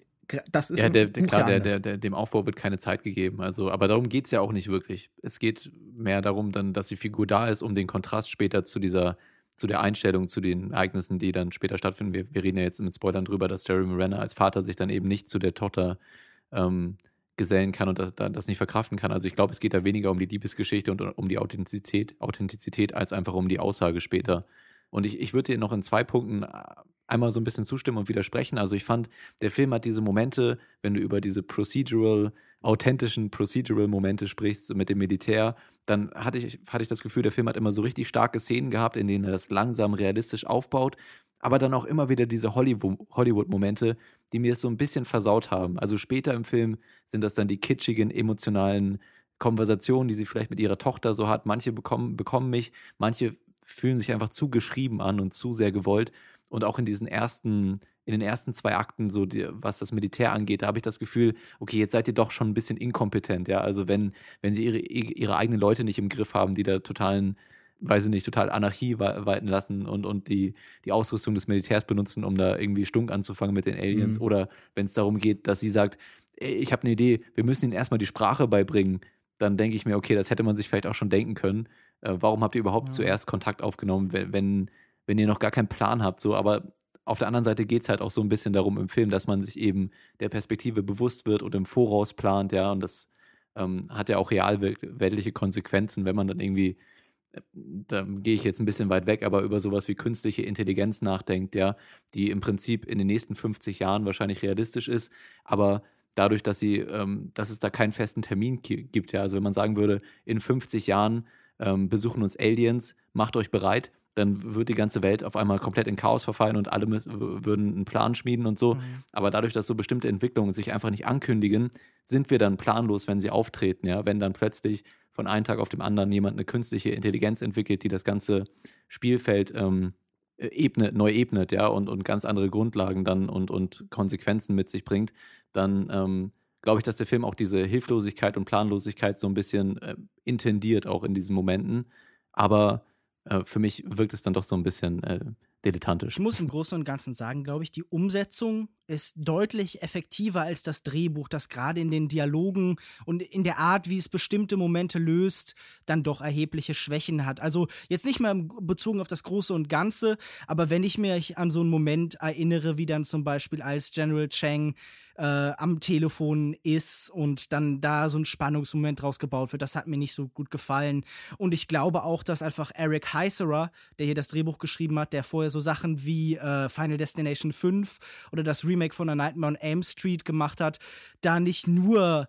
das ist ja, der, der, klar, der, der, der, dem Aufbau wird keine Zeit gegeben. Also, aber darum geht es ja auch nicht wirklich. Es geht mehr darum, dann, dass die Figur da ist, um den Kontrast später zu dieser, zu der Einstellung, zu den Ereignissen, die dann später stattfinden. Wir, wir reden ja jetzt mit Spoilern drüber, dass Jeremy Renner als Vater sich dann eben nicht zu der Tochter ähm, gesellen kann und das, das nicht verkraften kann. Also ich glaube, es geht da weniger um die Liebesgeschichte und um die Authentizität, Authentizität als einfach um die Aussage später. Und ich, ich würde dir noch in zwei Punkten einmal so ein bisschen zustimmen und widersprechen. Also ich fand, der Film hat diese Momente, wenn du über diese procedural, authentischen procedural-Momente sprichst mit dem Militär, dann hatte ich, hatte ich das Gefühl, der Film hat immer so richtig starke Szenen gehabt, in denen er das langsam realistisch aufbaut, aber dann auch immer wieder diese Hollywood-Momente, die mir es so ein bisschen versaut haben. Also später im Film sind das dann die kitschigen, emotionalen Konversationen, die sie vielleicht mit ihrer Tochter so hat. Manche bekommen, bekommen mich, manche fühlen sich einfach zu geschrieben an und zu sehr gewollt. Und auch in diesen ersten, in den ersten zwei Akten, so die, was das Militär angeht, da habe ich das Gefühl, okay, jetzt seid ihr doch schon ein bisschen inkompetent, ja. Also wenn, wenn sie ihre, ihre eigenen Leute nicht im Griff haben, die da totalen, weiß ich nicht, total Anarchie walten lassen und, und die, die Ausrüstung des Militärs benutzen, um da irgendwie Stunk anzufangen mit den Aliens. Mhm. Oder wenn es darum geht, dass sie sagt, ich habe eine Idee, wir müssen ihnen erstmal die Sprache beibringen, dann denke ich mir, okay, das hätte man sich vielleicht auch schon denken können. Äh, warum habt ihr überhaupt ja. zuerst Kontakt aufgenommen, wenn, wenn wenn ihr noch gar keinen Plan habt, so, aber auf der anderen Seite geht es halt auch so ein bisschen darum im Film, dass man sich eben der Perspektive bewusst wird und im Voraus plant, ja, und das ähm, hat ja auch realweltliche Konsequenzen, wenn man dann irgendwie, äh, da gehe ich jetzt ein bisschen weit weg, aber über sowas wie künstliche Intelligenz nachdenkt, ja, die im Prinzip in den nächsten 50 Jahren wahrscheinlich realistisch ist, aber dadurch, dass sie, ähm, dass es da keinen festen Termin gibt, ja, also wenn man sagen würde, in 50 Jahren ähm, besuchen uns Aliens, macht euch bereit, dann wird die ganze Welt auf einmal komplett in Chaos verfallen und alle müssen, würden einen Plan schmieden und so. Mhm. Aber dadurch, dass so bestimmte Entwicklungen sich einfach nicht ankündigen, sind wir dann planlos, wenn sie auftreten. Ja, wenn dann plötzlich von einem Tag auf dem anderen jemand eine künstliche Intelligenz entwickelt, die das ganze Spielfeld ähm, ebnet, neu ebnet, ja, und, und ganz andere Grundlagen dann und, und Konsequenzen mit sich bringt, dann ähm, glaube ich, dass der Film auch diese Hilflosigkeit und Planlosigkeit so ein bisschen äh, intendiert, auch in diesen Momenten. Aber äh, für mich wirkt es dann doch so ein bisschen äh, dilettantisch. Ich muss im Großen und Ganzen sagen, glaube ich, die Umsetzung ist deutlich effektiver als das Drehbuch, das gerade in den Dialogen und in der Art, wie es bestimmte Momente löst, dann doch erhebliche Schwächen hat. Also jetzt nicht mal bezogen auf das Große und Ganze, aber wenn ich mich an so einen Moment erinnere, wie dann zum Beispiel als General Chang äh, am Telefon ist und dann da so ein Spannungsmoment rausgebaut wird. Das hat mir nicht so gut gefallen. Und ich glaube auch, dass einfach Eric Heiserer, der hier das Drehbuch geschrieben hat, der vorher so Sachen wie äh, Final Destination 5 oder das Remake von A Nightmare on Elm Street gemacht hat, da nicht nur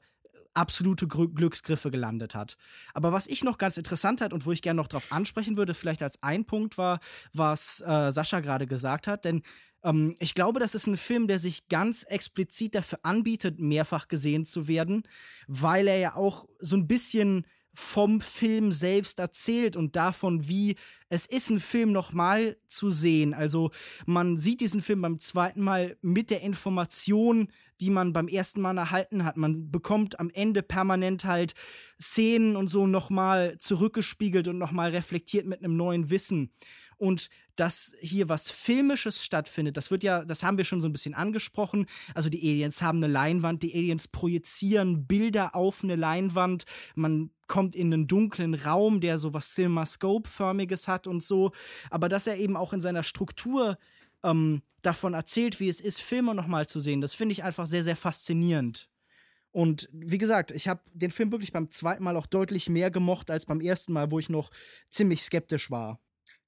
absolute Glücksgriffe gelandet hat. Aber was ich noch ganz interessant hat und wo ich gerne noch drauf ansprechen würde, vielleicht als ein Punkt war, was äh, Sascha gerade gesagt hat, denn ähm, ich glaube, das ist ein Film, der sich ganz explizit dafür anbietet, mehrfach gesehen zu werden, weil er ja auch so ein bisschen vom Film selbst erzählt und davon, wie es ist, einen Film nochmal zu sehen. Also man sieht diesen Film beim zweiten Mal mit der Information, die man beim ersten Mal erhalten hat. Man bekommt am Ende permanent halt Szenen und so nochmal zurückgespiegelt und nochmal reflektiert mit einem neuen Wissen. Und dass hier was Filmisches stattfindet. Das wird ja, das haben wir schon so ein bisschen angesprochen. Also die Aliens haben eine Leinwand, die Aliens projizieren Bilder auf eine Leinwand. Man kommt in einen dunklen Raum, der so was Cinemascope-förmiges hat und so. Aber dass er eben auch in seiner Struktur ähm, davon erzählt, wie es ist, Filme nochmal zu sehen, das finde ich einfach sehr, sehr faszinierend. Und wie gesagt, ich habe den Film wirklich beim zweiten Mal auch deutlich mehr gemocht als beim ersten Mal, wo ich noch ziemlich skeptisch war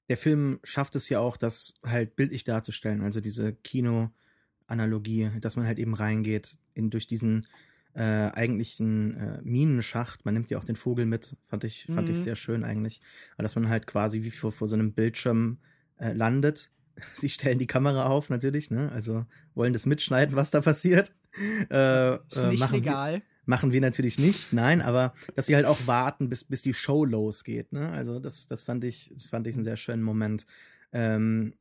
der Film schafft es ja auch, das halt bildlich darzustellen, also diese Kino-Analogie, dass man halt eben reingeht in durch diesen äh, eigentlichen äh, Minenschacht. Man nimmt ja auch den Vogel mit, fand ich, fand mhm. ich sehr schön eigentlich. Aber dass man halt quasi wie vor, vor so einem Bildschirm äh, landet. Sie stellen die Kamera auf, natürlich, ne? Also wollen das mitschneiden, was da passiert. Äh, ist nicht äh, legal. Machen wir natürlich nicht, nein, aber dass sie halt auch warten, bis, bis die Show losgeht. Ne? Also das, das fand ich, das fand ich einen sehr schönen Moment. Ähm,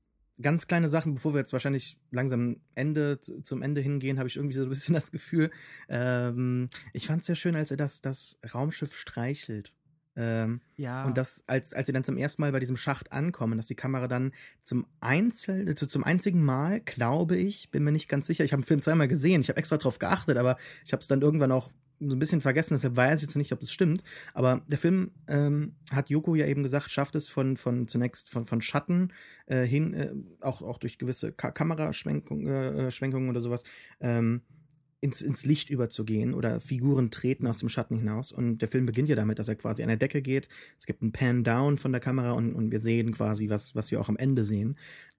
ganz kleine Sachen, bevor wir jetzt wahrscheinlich langsam Ende zum Ende hingehen, habe ich irgendwie so ein bisschen das Gefühl. Ähm, ich fand es sehr schön, als er das, das Raumschiff streichelt. Ähm, ja. Und das, als, als sie dann zum ersten Mal bei diesem Schacht ankommen, dass die Kamera dann zum Einzel, also zum einzigen Mal, glaube ich, bin mir nicht ganz sicher, ich habe den Film zweimal gesehen, ich habe extra drauf geachtet, aber ich habe es dann irgendwann auch so ein bisschen vergessen, deshalb weiß ich jetzt nicht, ob es stimmt. Aber der Film ähm, hat Yoko ja eben gesagt, schafft es von, von zunächst von, von Schatten äh, hin, äh, auch, auch durch gewisse Ka Kameraschwenkungen äh, Schwenkungen oder sowas, ähm, ins, ins Licht überzugehen oder Figuren treten aus dem Schatten hinaus. Und der Film beginnt ja damit, dass er quasi an der Decke geht. Es gibt einen Pan-Down von der Kamera und, und wir sehen quasi, was, was wir auch am Ende sehen.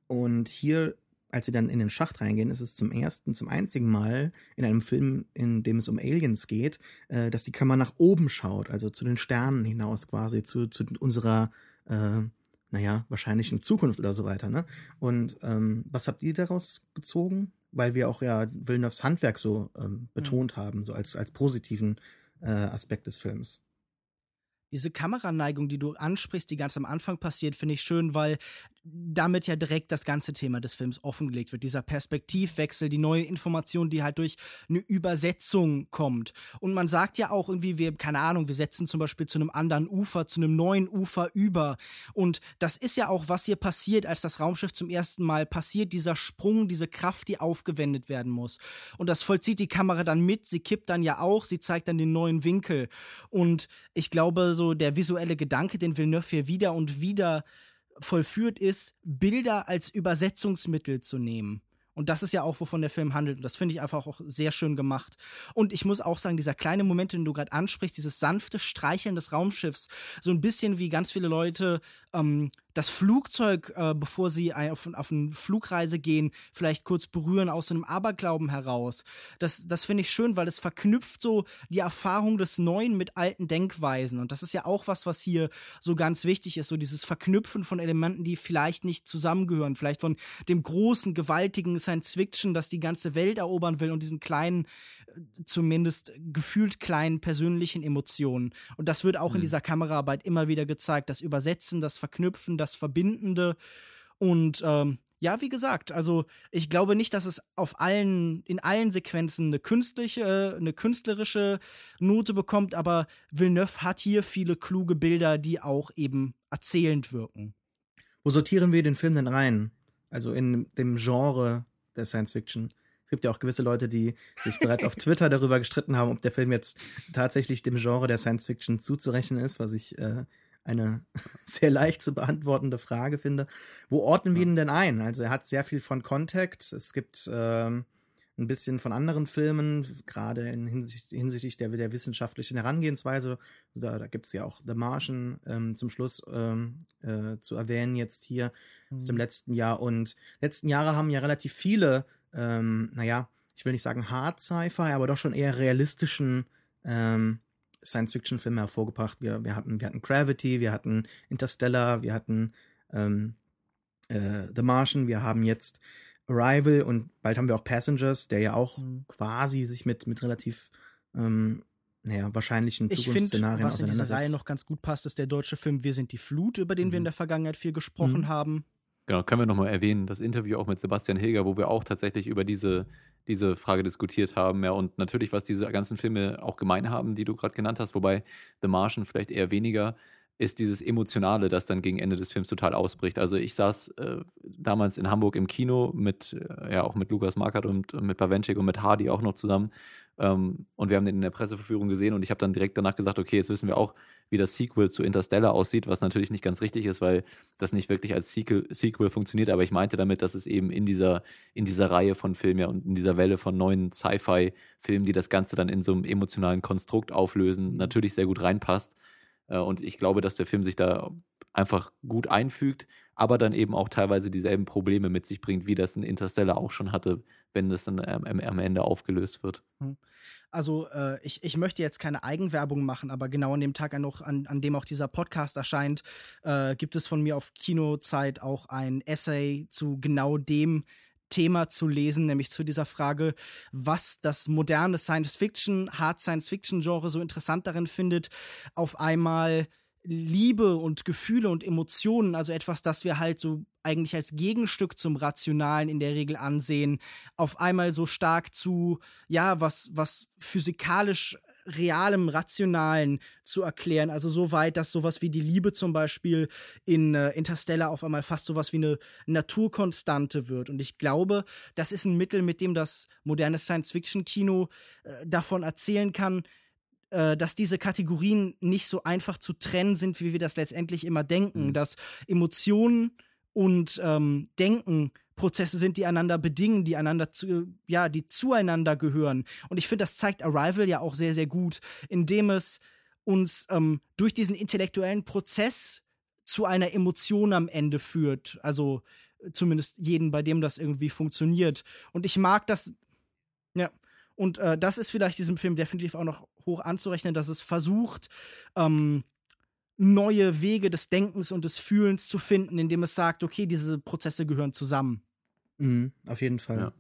Und hier, als sie dann in den Schacht reingehen, ist es zum ersten, zum einzigen Mal in einem Film, in dem es um Aliens geht, äh, dass die Kamera nach oben schaut, also zu den Sternen hinaus quasi, zu, zu unserer äh, naja, wahrscheinlich in Zukunft oder so weiter, ne? Und ähm, was habt ihr daraus gezogen? Weil wir auch ja Villeneuves Handwerk so ähm, betont mhm. haben, so als, als positiven äh, Aspekt des Films diese Kameraneigung, die du ansprichst, die ganz am Anfang passiert, finde ich schön, weil damit ja direkt das ganze Thema des Films offengelegt wird. Dieser Perspektivwechsel, die neue Information, die halt durch eine Übersetzung kommt. Und man sagt ja auch irgendwie, wir, keine Ahnung, wir setzen zum Beispiel zu einem anderen Ufer, zu einem neuen Ufer über. Und das ist ja auch, was hier passiert, als das Raumschiff zum ersten Mal passiert, dieser Sprung, diese Kraft, die aufgewendet werden muss. Und das vollzieht die Kamera dann mit, sie kippt dann ja auch, sie zeigt dann den neuen Winkel. Und ich glaube, so der visuelle Gedanke, den Villeneuve hier wieder und wieder vollführt ist, Bilder als Übersetzungsmittel zu nehmen. Und das ist ja auch, wovon der Film handelt. Und das finde ich einfach auch sehr schön gemacht. Und ich muss auch sagen, dieser kleine Moment, den du gerade ansprichst, dieses sanfte Streicheln des Raumschiffs, so ein bisschen wie ganz viele Leute ähm, das Flugzeug, äh, bevor sie auf, auf eine Flugreise gehen, vielleicht kurz berühren aus einem Aberglauben heraus. Das, das finde ich schön, weil es verknüpft so die Erfahrung des Neuen mit alten Denkweisen. Und das ist ja auch was, was hier so ganz wichtig ist, so dieses Verknüpfen von Elementen, die vielleicht nicht zusammengehören, vielleicht von dem großen, gewaltigen Science-Fiction, das die ganze Welt erobern will und diesen kleinen, zumindest gefühlt kleinen persönlichen Emotionen. Und das wird auch mhm. in dieser Kameraarbeit immer wieder gezeigt. Das Übersetzen, das Verknüpfen, das Verbindende. Und ähm, ja, wie gesagt, also ich glaube nicht, dass es auf allen, in allen Sequenzen eine künstliche, eine künstlerische Note bekommt, aber Villeneuve hat hier viele kluge Bilder, die auch eben erzählend wirken. Wo sortieren wir den Film denn rein? Also in dem Genre der Science Fiction? Es gibt ja auch gewisse Leute, die sich bereits auf Twitter darüber gestritten haben, ob der Film jetzt tatsächlich dem Genre der Science Fiction zuzurechnen ist, was ich äh, eine sehr leicht zu beantwortende Frage finde. Wo ordnen wir ihn denn ein? Also er hat sehr viel von Contact. Es gibt ähm, ein bisschen von anderen Filmen, gerade in Hinsicht, hinsichtlich der, der wissenschaftlichen Herangehensweise. Da, da gibt es ja auch The Martian ähm, zum Schluss ähm, äh, zu erwähnen jetzt hier mhm. aus dem mhm. letzten Jahr. Und letzten Jahre haben ja relativ viele ähm, naja, ich will nicht sagen Hard Sci-Fi, aber doch schon eher realistischen ähm, Science-Fiction-Filme hervorgebracht. Wir, wir, hatten, wir hatten Gravity, wir hatten Interstellar, wir hatten ähm, äh, The Martian, wir haben jetzt Arrival und bald haben wir auch Passengers, der ja auch mhm. quasi sich mit, mit relativ ähm, naja, wahrscheinlichen Zukunftsszenarien find, Was in diese Reihe noch ganz gut passt, ist der deutsche Film Wir sind die Flut, über den mhm. wir in der Vergangenheit viel gesprochen mhm. haben. Genau, können wir nochmal erwähnen, das Interview auch mit Sebastian Hilger, wo wir auch tatsächlich über diese, diese Frage diskutiert haben. Ja, und natürlich, was diese ganzen Filme auch gemein haben, die du gerade genannt hast, wobei The Martian vielleicht eher weniger, ist dieses Emotionale, das dann gegen Ende des Films total ausbricht. Also ich saß äh, damals in Hamburg im Kino mit, äh, ja, auch mit Lukas Markert und, und mit Bawenschik und mit Hardy auch noch zusammen ähm, und wir haben den in der Presseverführung gesehen und ich habe dann direkt danach gesagt, okay, jetzt wissen wir auch, wie das Sequel zu Interstellar aussieht, was natürlich nicht ganz richtig ist, weil das nicht wirklich als Sequel, Sequel funktioniert, aber ich meinte damit, dass es eben in dieser, in dieser Reihe von Filmen ja, und in dieser Welle von neuen Sci-Fi-Filmen, die das Ganze dann in so einem emotionalen Konstrukt auflösen, natürlich sehr gut reinpasst. Äh, und ich glaube, dass der Film sich da einfach gut einfügt, aber dann eben auch teilweise dieselben Probleme mit sich bringt, wie das ein Interstellar auch schon hatte, wenn das dann am, am Ende aufgelöst wird. Hm. Also äh, ich, ich möchte jetzt keine Eigenwerbung machen, aber genau an dem Tag, an, an, dem auch dieser Podcast erscheint, äh, gibt es von mir auf Kinozeit auch ein Essay zu genau dem Thema zu lesen, nämlich zu dieser Frage, was das moderne Science-Fiction, Hard Science-Fiction-Genre so interessant darin findet, auf einmal Liebe und Gefühle und Emotionen, also etwas, das wir halt so eigentlich als Gegenstück zum Rationalen in der Regel ansehen, auf einmal so stark zu, ja, was, was physikalisch realem, rationalen zu erklären. Also so weit, dass sowas wie die Liebe zum Beispiel in äh, Interstellar auf einmal fast sowas wie eine Naturkonstante wird. Und ich glaube, das ist ein Mittel, mit dem das moderne Science-Fiction-Kino äh, davon erzählen kann, äh, dass diese Kategorien nicht so einfach zu trennen sind, wie wir das letztendlich immer denken, mhm. dass Emotionen und ähm, Denken Prozesse sind, die einander bedingen, die einander zu, ja, die zueinander gehören. Und ich finde, das zeigt Arrival ja auch sehr, sehr gut, indem es uns ähm, durch diesen intellektuellen Prozess zu einer Emotion am Ende führt. Also zumindest jeden, bei dem das irgendwie funktioniert. Und ich mag das, ja. Und äh, das ist vielleicht diesem Film definitiv auch noch hoch anzurechnen, dass es versucht, ähm, neue Wege des Denkens und des Fühlens zu finden, indem es sagt, okay, diese Prozesse gehören zusammen. Mhm, auf jeden Fall. Ja.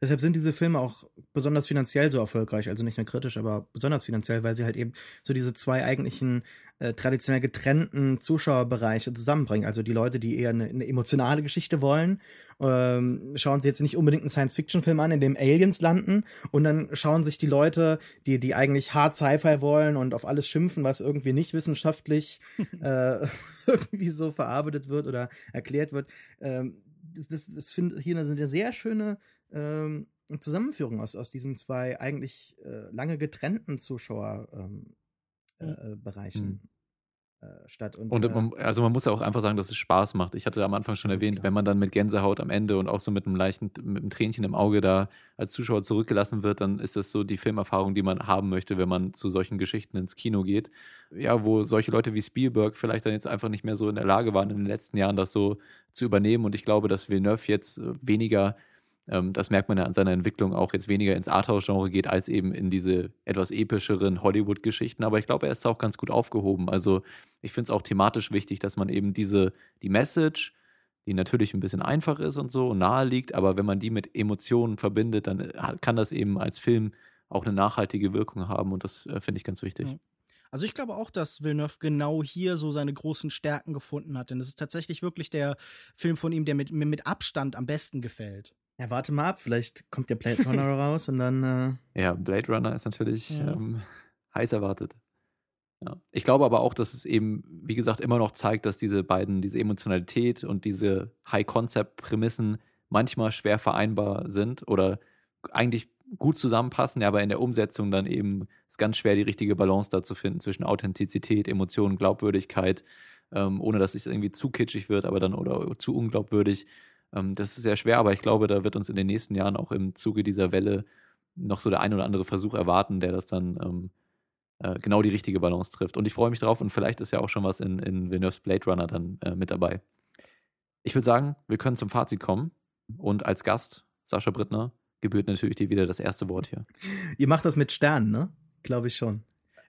Deshalb sind diese Filme auch besonders finanziell so erfolgreich, also nicht nur kritisch, aber besonders finanziell, weil sie halt eben so diese zwei eigentlichen äh, traditionell getrennten Zuschauerbereiche zusammenbringen. Also die Leute, die eher eine, eine emotionale Geschichte wollen, ähm, schauen sich jetzt nicht unbedingt einen Science-Fiction-Film an, in dem Aliens landen, und dann schauen sich die Leute, die die eigentlich hart Sci-Fi wollen und auf alles schimpfen, was irgendwie nicht wissenschaftlich äh, irgendwie so verarbeitet wird oder erklärt wird. Ähm, das, das, das finde hier sind ja sehr schöne ähm, Zusammenführung aus, aus diesen zwei eigentlich äh, lange getrennten Zuschauerbereichen. Ähm, äh, äh, statt. Und, und man, äh, also man muss ja auch einfach sagen, dass es Spaß macht. Ich hatte am Anfang schon erwähnt, klar. wenn man dann mit Gänsehaut am Ende und auch so mit einem leichten, mit einem Tränchen im Auge da als Zuschauer zurückgelassen wird, dann ist das so die Filmerfahrung, die man haben möchte, wenn man zu solchen Geschichten ins Kino geht. Ja, wo solche Leute wie Spielberg vielleicht dann jetzt einfach nicht mehr so in der Lage waren, in den letzten Jahren das so zu übernehmen. Und ich glaube, dass Villeneuve jetzt weniger ähm, das merkt man ja an seiner Entwicklung auch jetzt weniger ins Arthouse-Genre geht, als eben in diese etwas epischeren Hollywood-Geschichten. Aber ich glaube, er ist auch ganz gut aufgehoben. Also ich finde es auch thematisch wichtig, dass man eben diese, die Message, die natürlich ein bisschen einfach ist und so und nahe liegt, aber wenn man die mit Emotionen verbindet, dann äh, kann das eben als Film auch eine nachhaltige Wirkung haben und das äh, finde ich ganz wichtig. Also ich glaube auch, dass Villeneuve genau hier so seine großen Stärken gefunden hat, denn es ist tatsächlich wirklich der Film von ihm, der mit, mir mit Abstand am besten gefällt. Ja, warte mal ab, vielleicht kommt der Blade Runner raus und dann. Äh ja, Blade Runner ist natürlich ja. ähm, heiß erwartet. Ja. Ich glaube aber auch, dass es eben, wie gesagt, immer noch zeigt, dass diese beiden, diese Emotionalität und diese High-Concept-Prämissen manchmal schwer vereinbar sind oder eigentlich gut zusammenpassen, aber in der Umsetzung dann eben ist ganz schwer, die richtige Balance da zu finden zwischen Authentizität, Emotionen, Glaubwürdigkeit, ähm, ohne dass es irgendwie zu kitschig wird, aber dann oder zu unglaubwürdig. Ähm, das ist sehr schwer, aber ich glaube, da wird uns in den nächsten Jahren auch im Zuge dieser Welle noch so der ein oder andere Versuch erwarten, der das dann ähm, äh, genau die richtige Balance trifft. Und ich freue mich drauf und vielleicht ist ja auch schon was in, in Villeneuve's Blade Runner dann äh, mit dabei. Ich würde sagen, wir können zum Fazit kommen und als Gast, Sascha Brittner, gebührt natürlich dir wieder das erste Wort hier. Ihr macht das mit Sternen, ne? Glaube ich schon.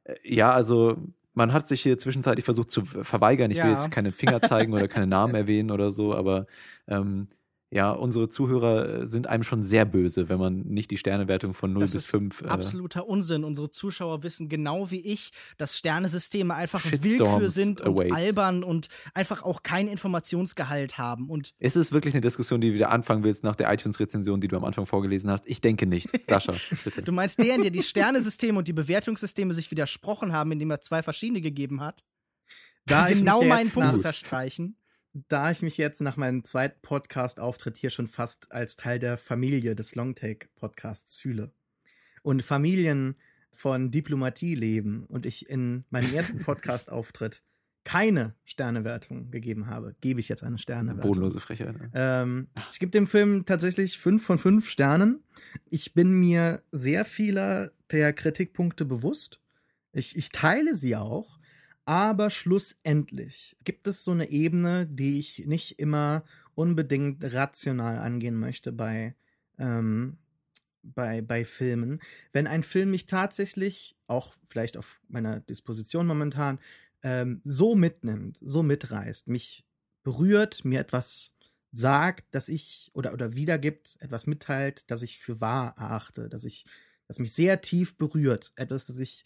Äh, ja, also man hat sich hier zwischenzeitlich versucht zu verweigern. Ich ja. will jetzt keine Finger zeigen oder keine Namen erwähnen oder so, aber ähm, ja, unsere Zuhörer sind einem schon sehr böse, wenn man nicht die Sternewertung von 0 das bis 5. Äh absoluter Unsinn. Unsere Zuschauer wissen genau wie ich, dass Sternesysteme einfach Willkür sind und await. albern und einfach auch keinen Informationsgehalt haben. Und ist es wirklich eine Diskussion, die du wieder anfangen willst nach der iTunes-Rezension, die du am Anfang vorgelesen hast? Ich denke nicht. Sascha, bitte. du meinst der, in der die Sternesysteme und die Bewertungssysteme sich widersprochen haben, indem er zwei verschiedene gegeben hat? Da genau meinen Punkt unterstreichen da ich mich jetzt nach meinem zweiten Podcast-Auftritt hier schon fast als Teil der Familie des Longtake-Podcasts fühle und Familien von Diplomatie leben und ich in meinem ersten Podcast-Auftritt keine Sternewertung gegeben habe, gebe ich jetzt eine Sternewertung. Bodenlose Frechheit. Ne? Ähm, ich gebe dem Film tatsächlich fünf von fünf Sternen. Ich bin mir sehr vieler der Kritikpunkte bewusst. Ich, ich teile sie auch. Aber schlussendlich gibt es so eine Ebene, die ich nicht immer unbedingt rational angehen möchte bei, ähm, bei, bei Filmen. Wenn ein Film mich tatsächlich, auch vielleicht auf meiner Disposition momentan, ähm, so mitnimmt, so mitreißt, mich berührt, mir etwas sagt, dass ich oder, oder wiedergibt, etwas mitteilt, das ich für wahr erachte, dass ich, das mich sehr tief berührt, etwas, das ich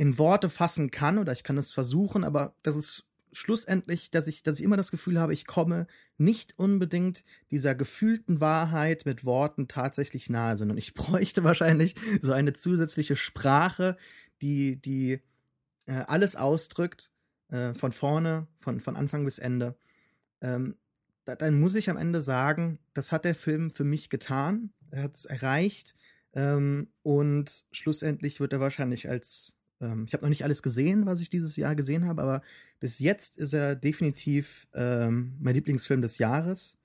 in Worte fassen kann oder ich kann es versuchen, aber das ist schlussendlich, dass ich, dass ich immer das Gefühl habe, ich komme nicht unbedingt dieser gefühlten Wahrheit mit Worten tatsächlich nahe, sondern ich bräuchte wahrscheinlich so eine zusätzliche Sprache, die, die äh, alles ausdrückt, äh, von vorne, von, von Anfang bis Ende, ähm, da, dann muss ich am Ende sagen, das hat der Film für mich getan. Er hat es erreicht. Ähm, und schlussendlich wird er wahrscheinlich als, ähm, ich habe noch nicht alles gesehen, was ich dieses Jahr gesehen habe, aber bis jetzt ist er definitiv ähm, mein Lieblingsfilm des Jahres.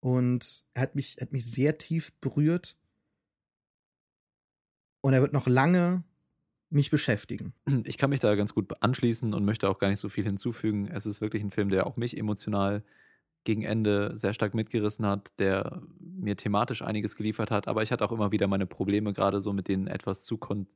Und er hat mich, hat mich sehr tief berührt. Und er wird noch lange mich beschäftigen. Ich kann mich da ganz gut anschließen und möchte auch gar nicht so viel hinzufügen. Es ist wirklich ein Film, der auch mich emotional gegen Ende sehr stark mitgerissen hat, der mir thematisch einiges geliefert hat, aber ich hatte auch immer wieder meine Probleme, gerade so mit den etwas zu kon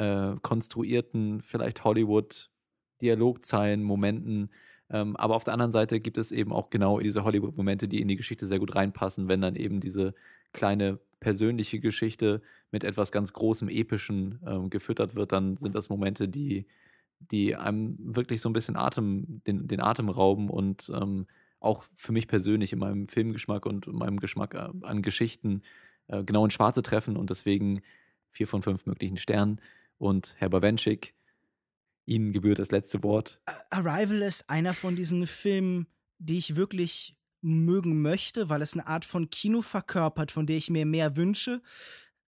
äh, konstruierten, vielleicht Hollywood-Dialogzeilen, Momenten. Ähm, aber auf der anderen Seite gibt es eben auch genau diese Hollywood-Momente, die in die Geschichte sehr gut reinpassen, wenn dann eben diese kleine persönliche Geschichte mit etwas ganz Großem, Epischen ähm, gefüttert wird, dann sind das Momente, die, die einem wirklich so ein bisschen Atem, den, den Atem rauben und ähm, auch für mich persönlich in meinem Filmgeschmack und meinem Geschmack äh, an Geschichten äh, genau in Schwarze treffen und deswegen vier von fünf möglichen Sternen. Und Herr Bawenschik, Ihnen gebührt das letzte Wort. Arrival ist einer von diesen Filmen, die ich wirklich mögen möchte, weil es eine Art von Kino verkörpert, von der ich mir mehr wünsche,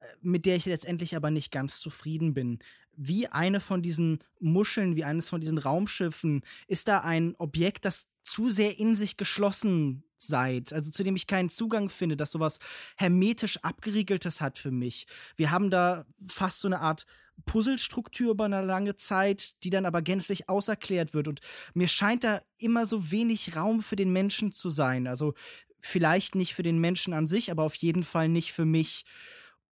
äh, mit der ich letztendlich aber nicht ganz zufrieden bin. Wie eine von diesen Muscheln, wie eines von diesen Raumschiffen, ist da ein Objekt, das zu sehr in sich geschlossen seid, also zu dem ich keinen Zugang finde, das sowas hermetisch abgeriegeltes hat für mich. Wir haben da fast so eine Art Puzzlestruktur über eine lange Zeit, die dann aber gänzlich auserklärt wird. Und mir scheint da immer so wenig Raum für den Menschen zu sein. Also vielleicht nicht für den Menschen an sich, aber auf jeden Fall nicht für mich.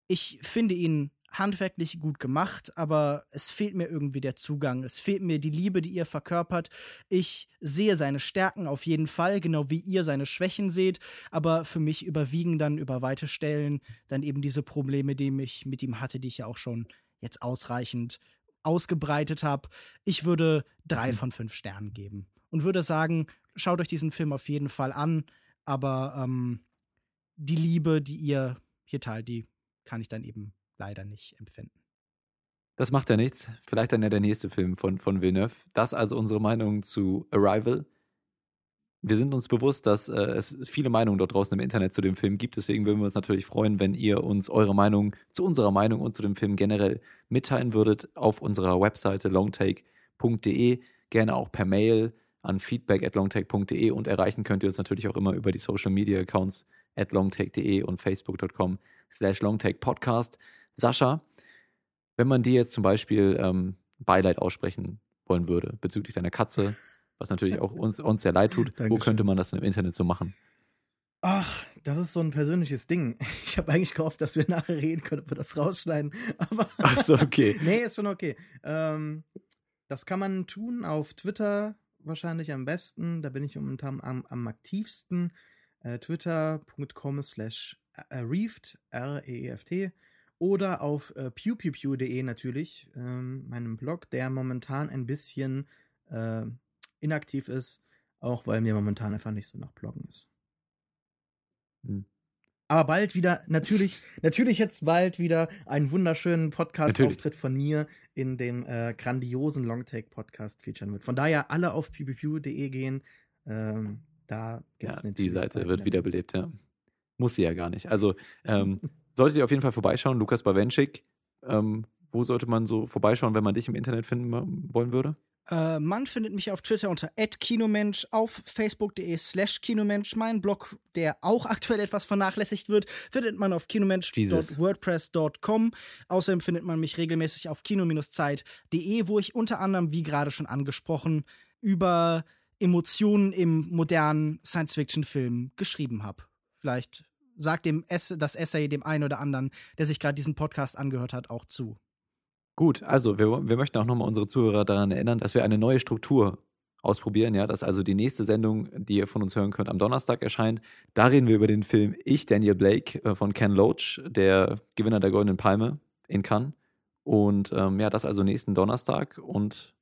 Ich finde ihn handwerklich gut gemacht, aber es fehlt mir irgendwie der Zugang. Es fehlt mir die Liebe, die ihr verkörpert. Ich sehe seine Stärken auf jeden Fall, genau wie ihr seine Schwächen seht, aber für mich überwiegen dann über weite Stellen dann eben diese Probleme, die ich mit ihm hatte, die ich ja auch schon jetzt ausreichend ausgebreitet habe. Ich würde drei mhm. von fünf Sternen geben und würde sagen, schaut euch diesen Film auf jeden Fall an, aber ähm, die Liebe, die ihr hier teilt, die kann ich dann eben leider nicht empfinden. Das macht ja nichts. Vielleicht dann ja der nächste Film von, von Villeneuve. Das also unsere Meinung zu Arrival wir sind uns bewusst, dass äh, es viele Meinungen dort draußen im Internet zu dem Film gibt. Deswegen würden wir uns natürlich freuen, wenn ihr uns eure Meinung zu unserer Meinung und zu dem Film generell mitteilen würdet auf unserer Webseite longtake.de. Gerne auch per Mail an feedback at longtake.de und erreichen könnt ihr uns natürlich auch immer über die Social Media Accounts at longtake.de und facebook.com slash longtakepodcast. Sascha, wenn man dir jetzt zum Beispiel ähm, Beileid aussprechen wollen würde bezüglich deiner Katze, was natürlich auch uns, uns sehr leid tut. Wo könnte man das im Internet so machen? Ach, das ist so ein persönliches Ding. Ich habe eigentlich gehofft, dass wir nachher reden können, ob wir das rausschneiden. Aber Ach so, okay. nee, ist schon okay. Ähm, das kann man tun auf Twitter wahrscheinlich am besten. Da bin ich momentan am, am aktivsten. Äh, Twitter.com slash reeft, R-E-E-F-T. Oder auf äh, pewpewpew.de natürlich, ähm, meinem Blog, der momentan ein bisschen äh, inaktiv ist, auch weil mir momentan einfach nicht so nach Bloggen ist. Hm. Aber bald wieder, natürlich, natürlich jetzt bald wieder einen wunderschönen Podcast-Auftritt von mir in dem äh, grandiosen Longtake-Podcast featuren wird. Von daher alle auf ppq.de gehen. Ähm, da geht's ja, Die Seite wird wiederbelebt, ja. Muss sie ja gar nicht. Also ähm, solltet ihr auf jeden Fall vorbeischauen, Lukas Bawenschik. Ähm, wo sollte man so vorbeischauen, wenn man dich im Internet finden wollen würde? Äh, man findet mich auf Twitter unter @kinomensch, auf facebook.de slash kinomensch. Mein Blog, der auch aktuell etwas vernachlässigt wird, findet man auf kinomensch.wordpress.com. Außerdem findet man mich regelmäßig auf kino-zeit.de, wo ich unter anderem, wie gerade schon angesprochen, über Emotionen im modernen Science-Fiction-Film geschrieben habe. Vielleicht sagt dem Ess das Essay dem einen oder anderen, der sich gerade diesen Podcast angehört hat, auch zu. Gut, also wir, wir möchten auch nochmal unsere Zuhörer daran erinnern, dass wir eine neue Struktur ausprobieren, ja, dass also die nächste Sendung, die ihr von uns hören könnt, am Donnerstag erscheint. Da reden wir über den Film Ich, Daniel Blake äh, von Ken Loach, der Gewinner der Goldenen Palme in Cannes. Und ähm, ja, das also nächsten Donnerstag. Und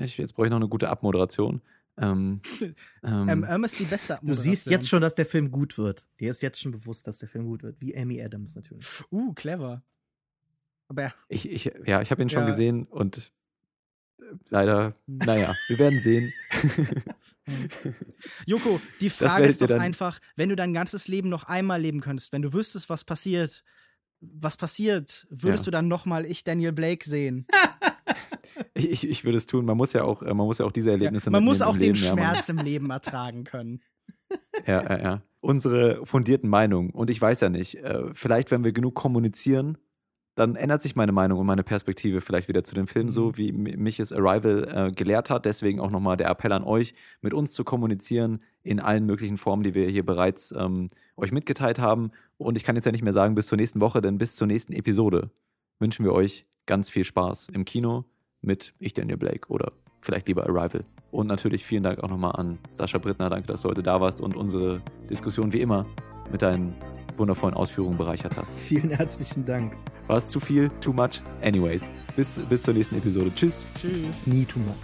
ich, jetzt brauche ich noch eine gute Abmoderation. Ähm, ähm, ähm, ist die beste Abmoderation. Du siehst jetzt schon, dass der Film gut wird. Dir ist jetzt schon bewusst, dass der Film gut wird. Wie Amy Adams natürlich. Uh, clever. Aber ja. Ich, ich, ja, ich habe ihn schon ja. gesehen und äh, leider, naja, wir werden sehen. Joko, die Frage ist doch einfach, wenn du dein ganzes Leben noch einmal leben könntest, wenn du wüsstest, was passiert, was passiert, würdest ja. du dann nochmal ich, Daniel Blake, sehen? ich, ich, ich würde es tun. Man muss ja auch, äh, man muss ja auch diese Erlebnisse ja, Man muss auch den Leben, Schmerz ja, im Leben ertragen können. Ja, ja, ja. Unsere fundierten Meinungen. Und ich weiß ja nicht, äh, vielleicht, wenn wir genug kommunizieren, dann ändert sich meine Meinung und meine Perspektive vielleicht wieder zu dem Film, so mhm. wie mich es Arrival äh, gelehrt hat. Deswegen auch nochmal der Appell an euch, mit uns zu kommunizieren in allen möglichen Formen, die wir hier bereits ähm, euch mitgeteilt haben. Und ich kann jetzt ja nicht mehr sagen bis zur nächsten Woche, denn bis zur nächsten Episode wünschen wir euch ganz viel Spaß im Kino mit Ich Daniel Blake oder vielleicht lieber Arrival. Und natürlich vielen Dank auch nochmal an Sascha Brittner. Danke, dass du heute da warst und unsere Diskussion wie immer mit deinen wundervollen Ausführungen bereichert hast. Vielen herzlichen Dank. War es zu viel? Too much? Anyways, bis, bis zur nächsten Episode. Tschüss. Tschüss. It's nie too much.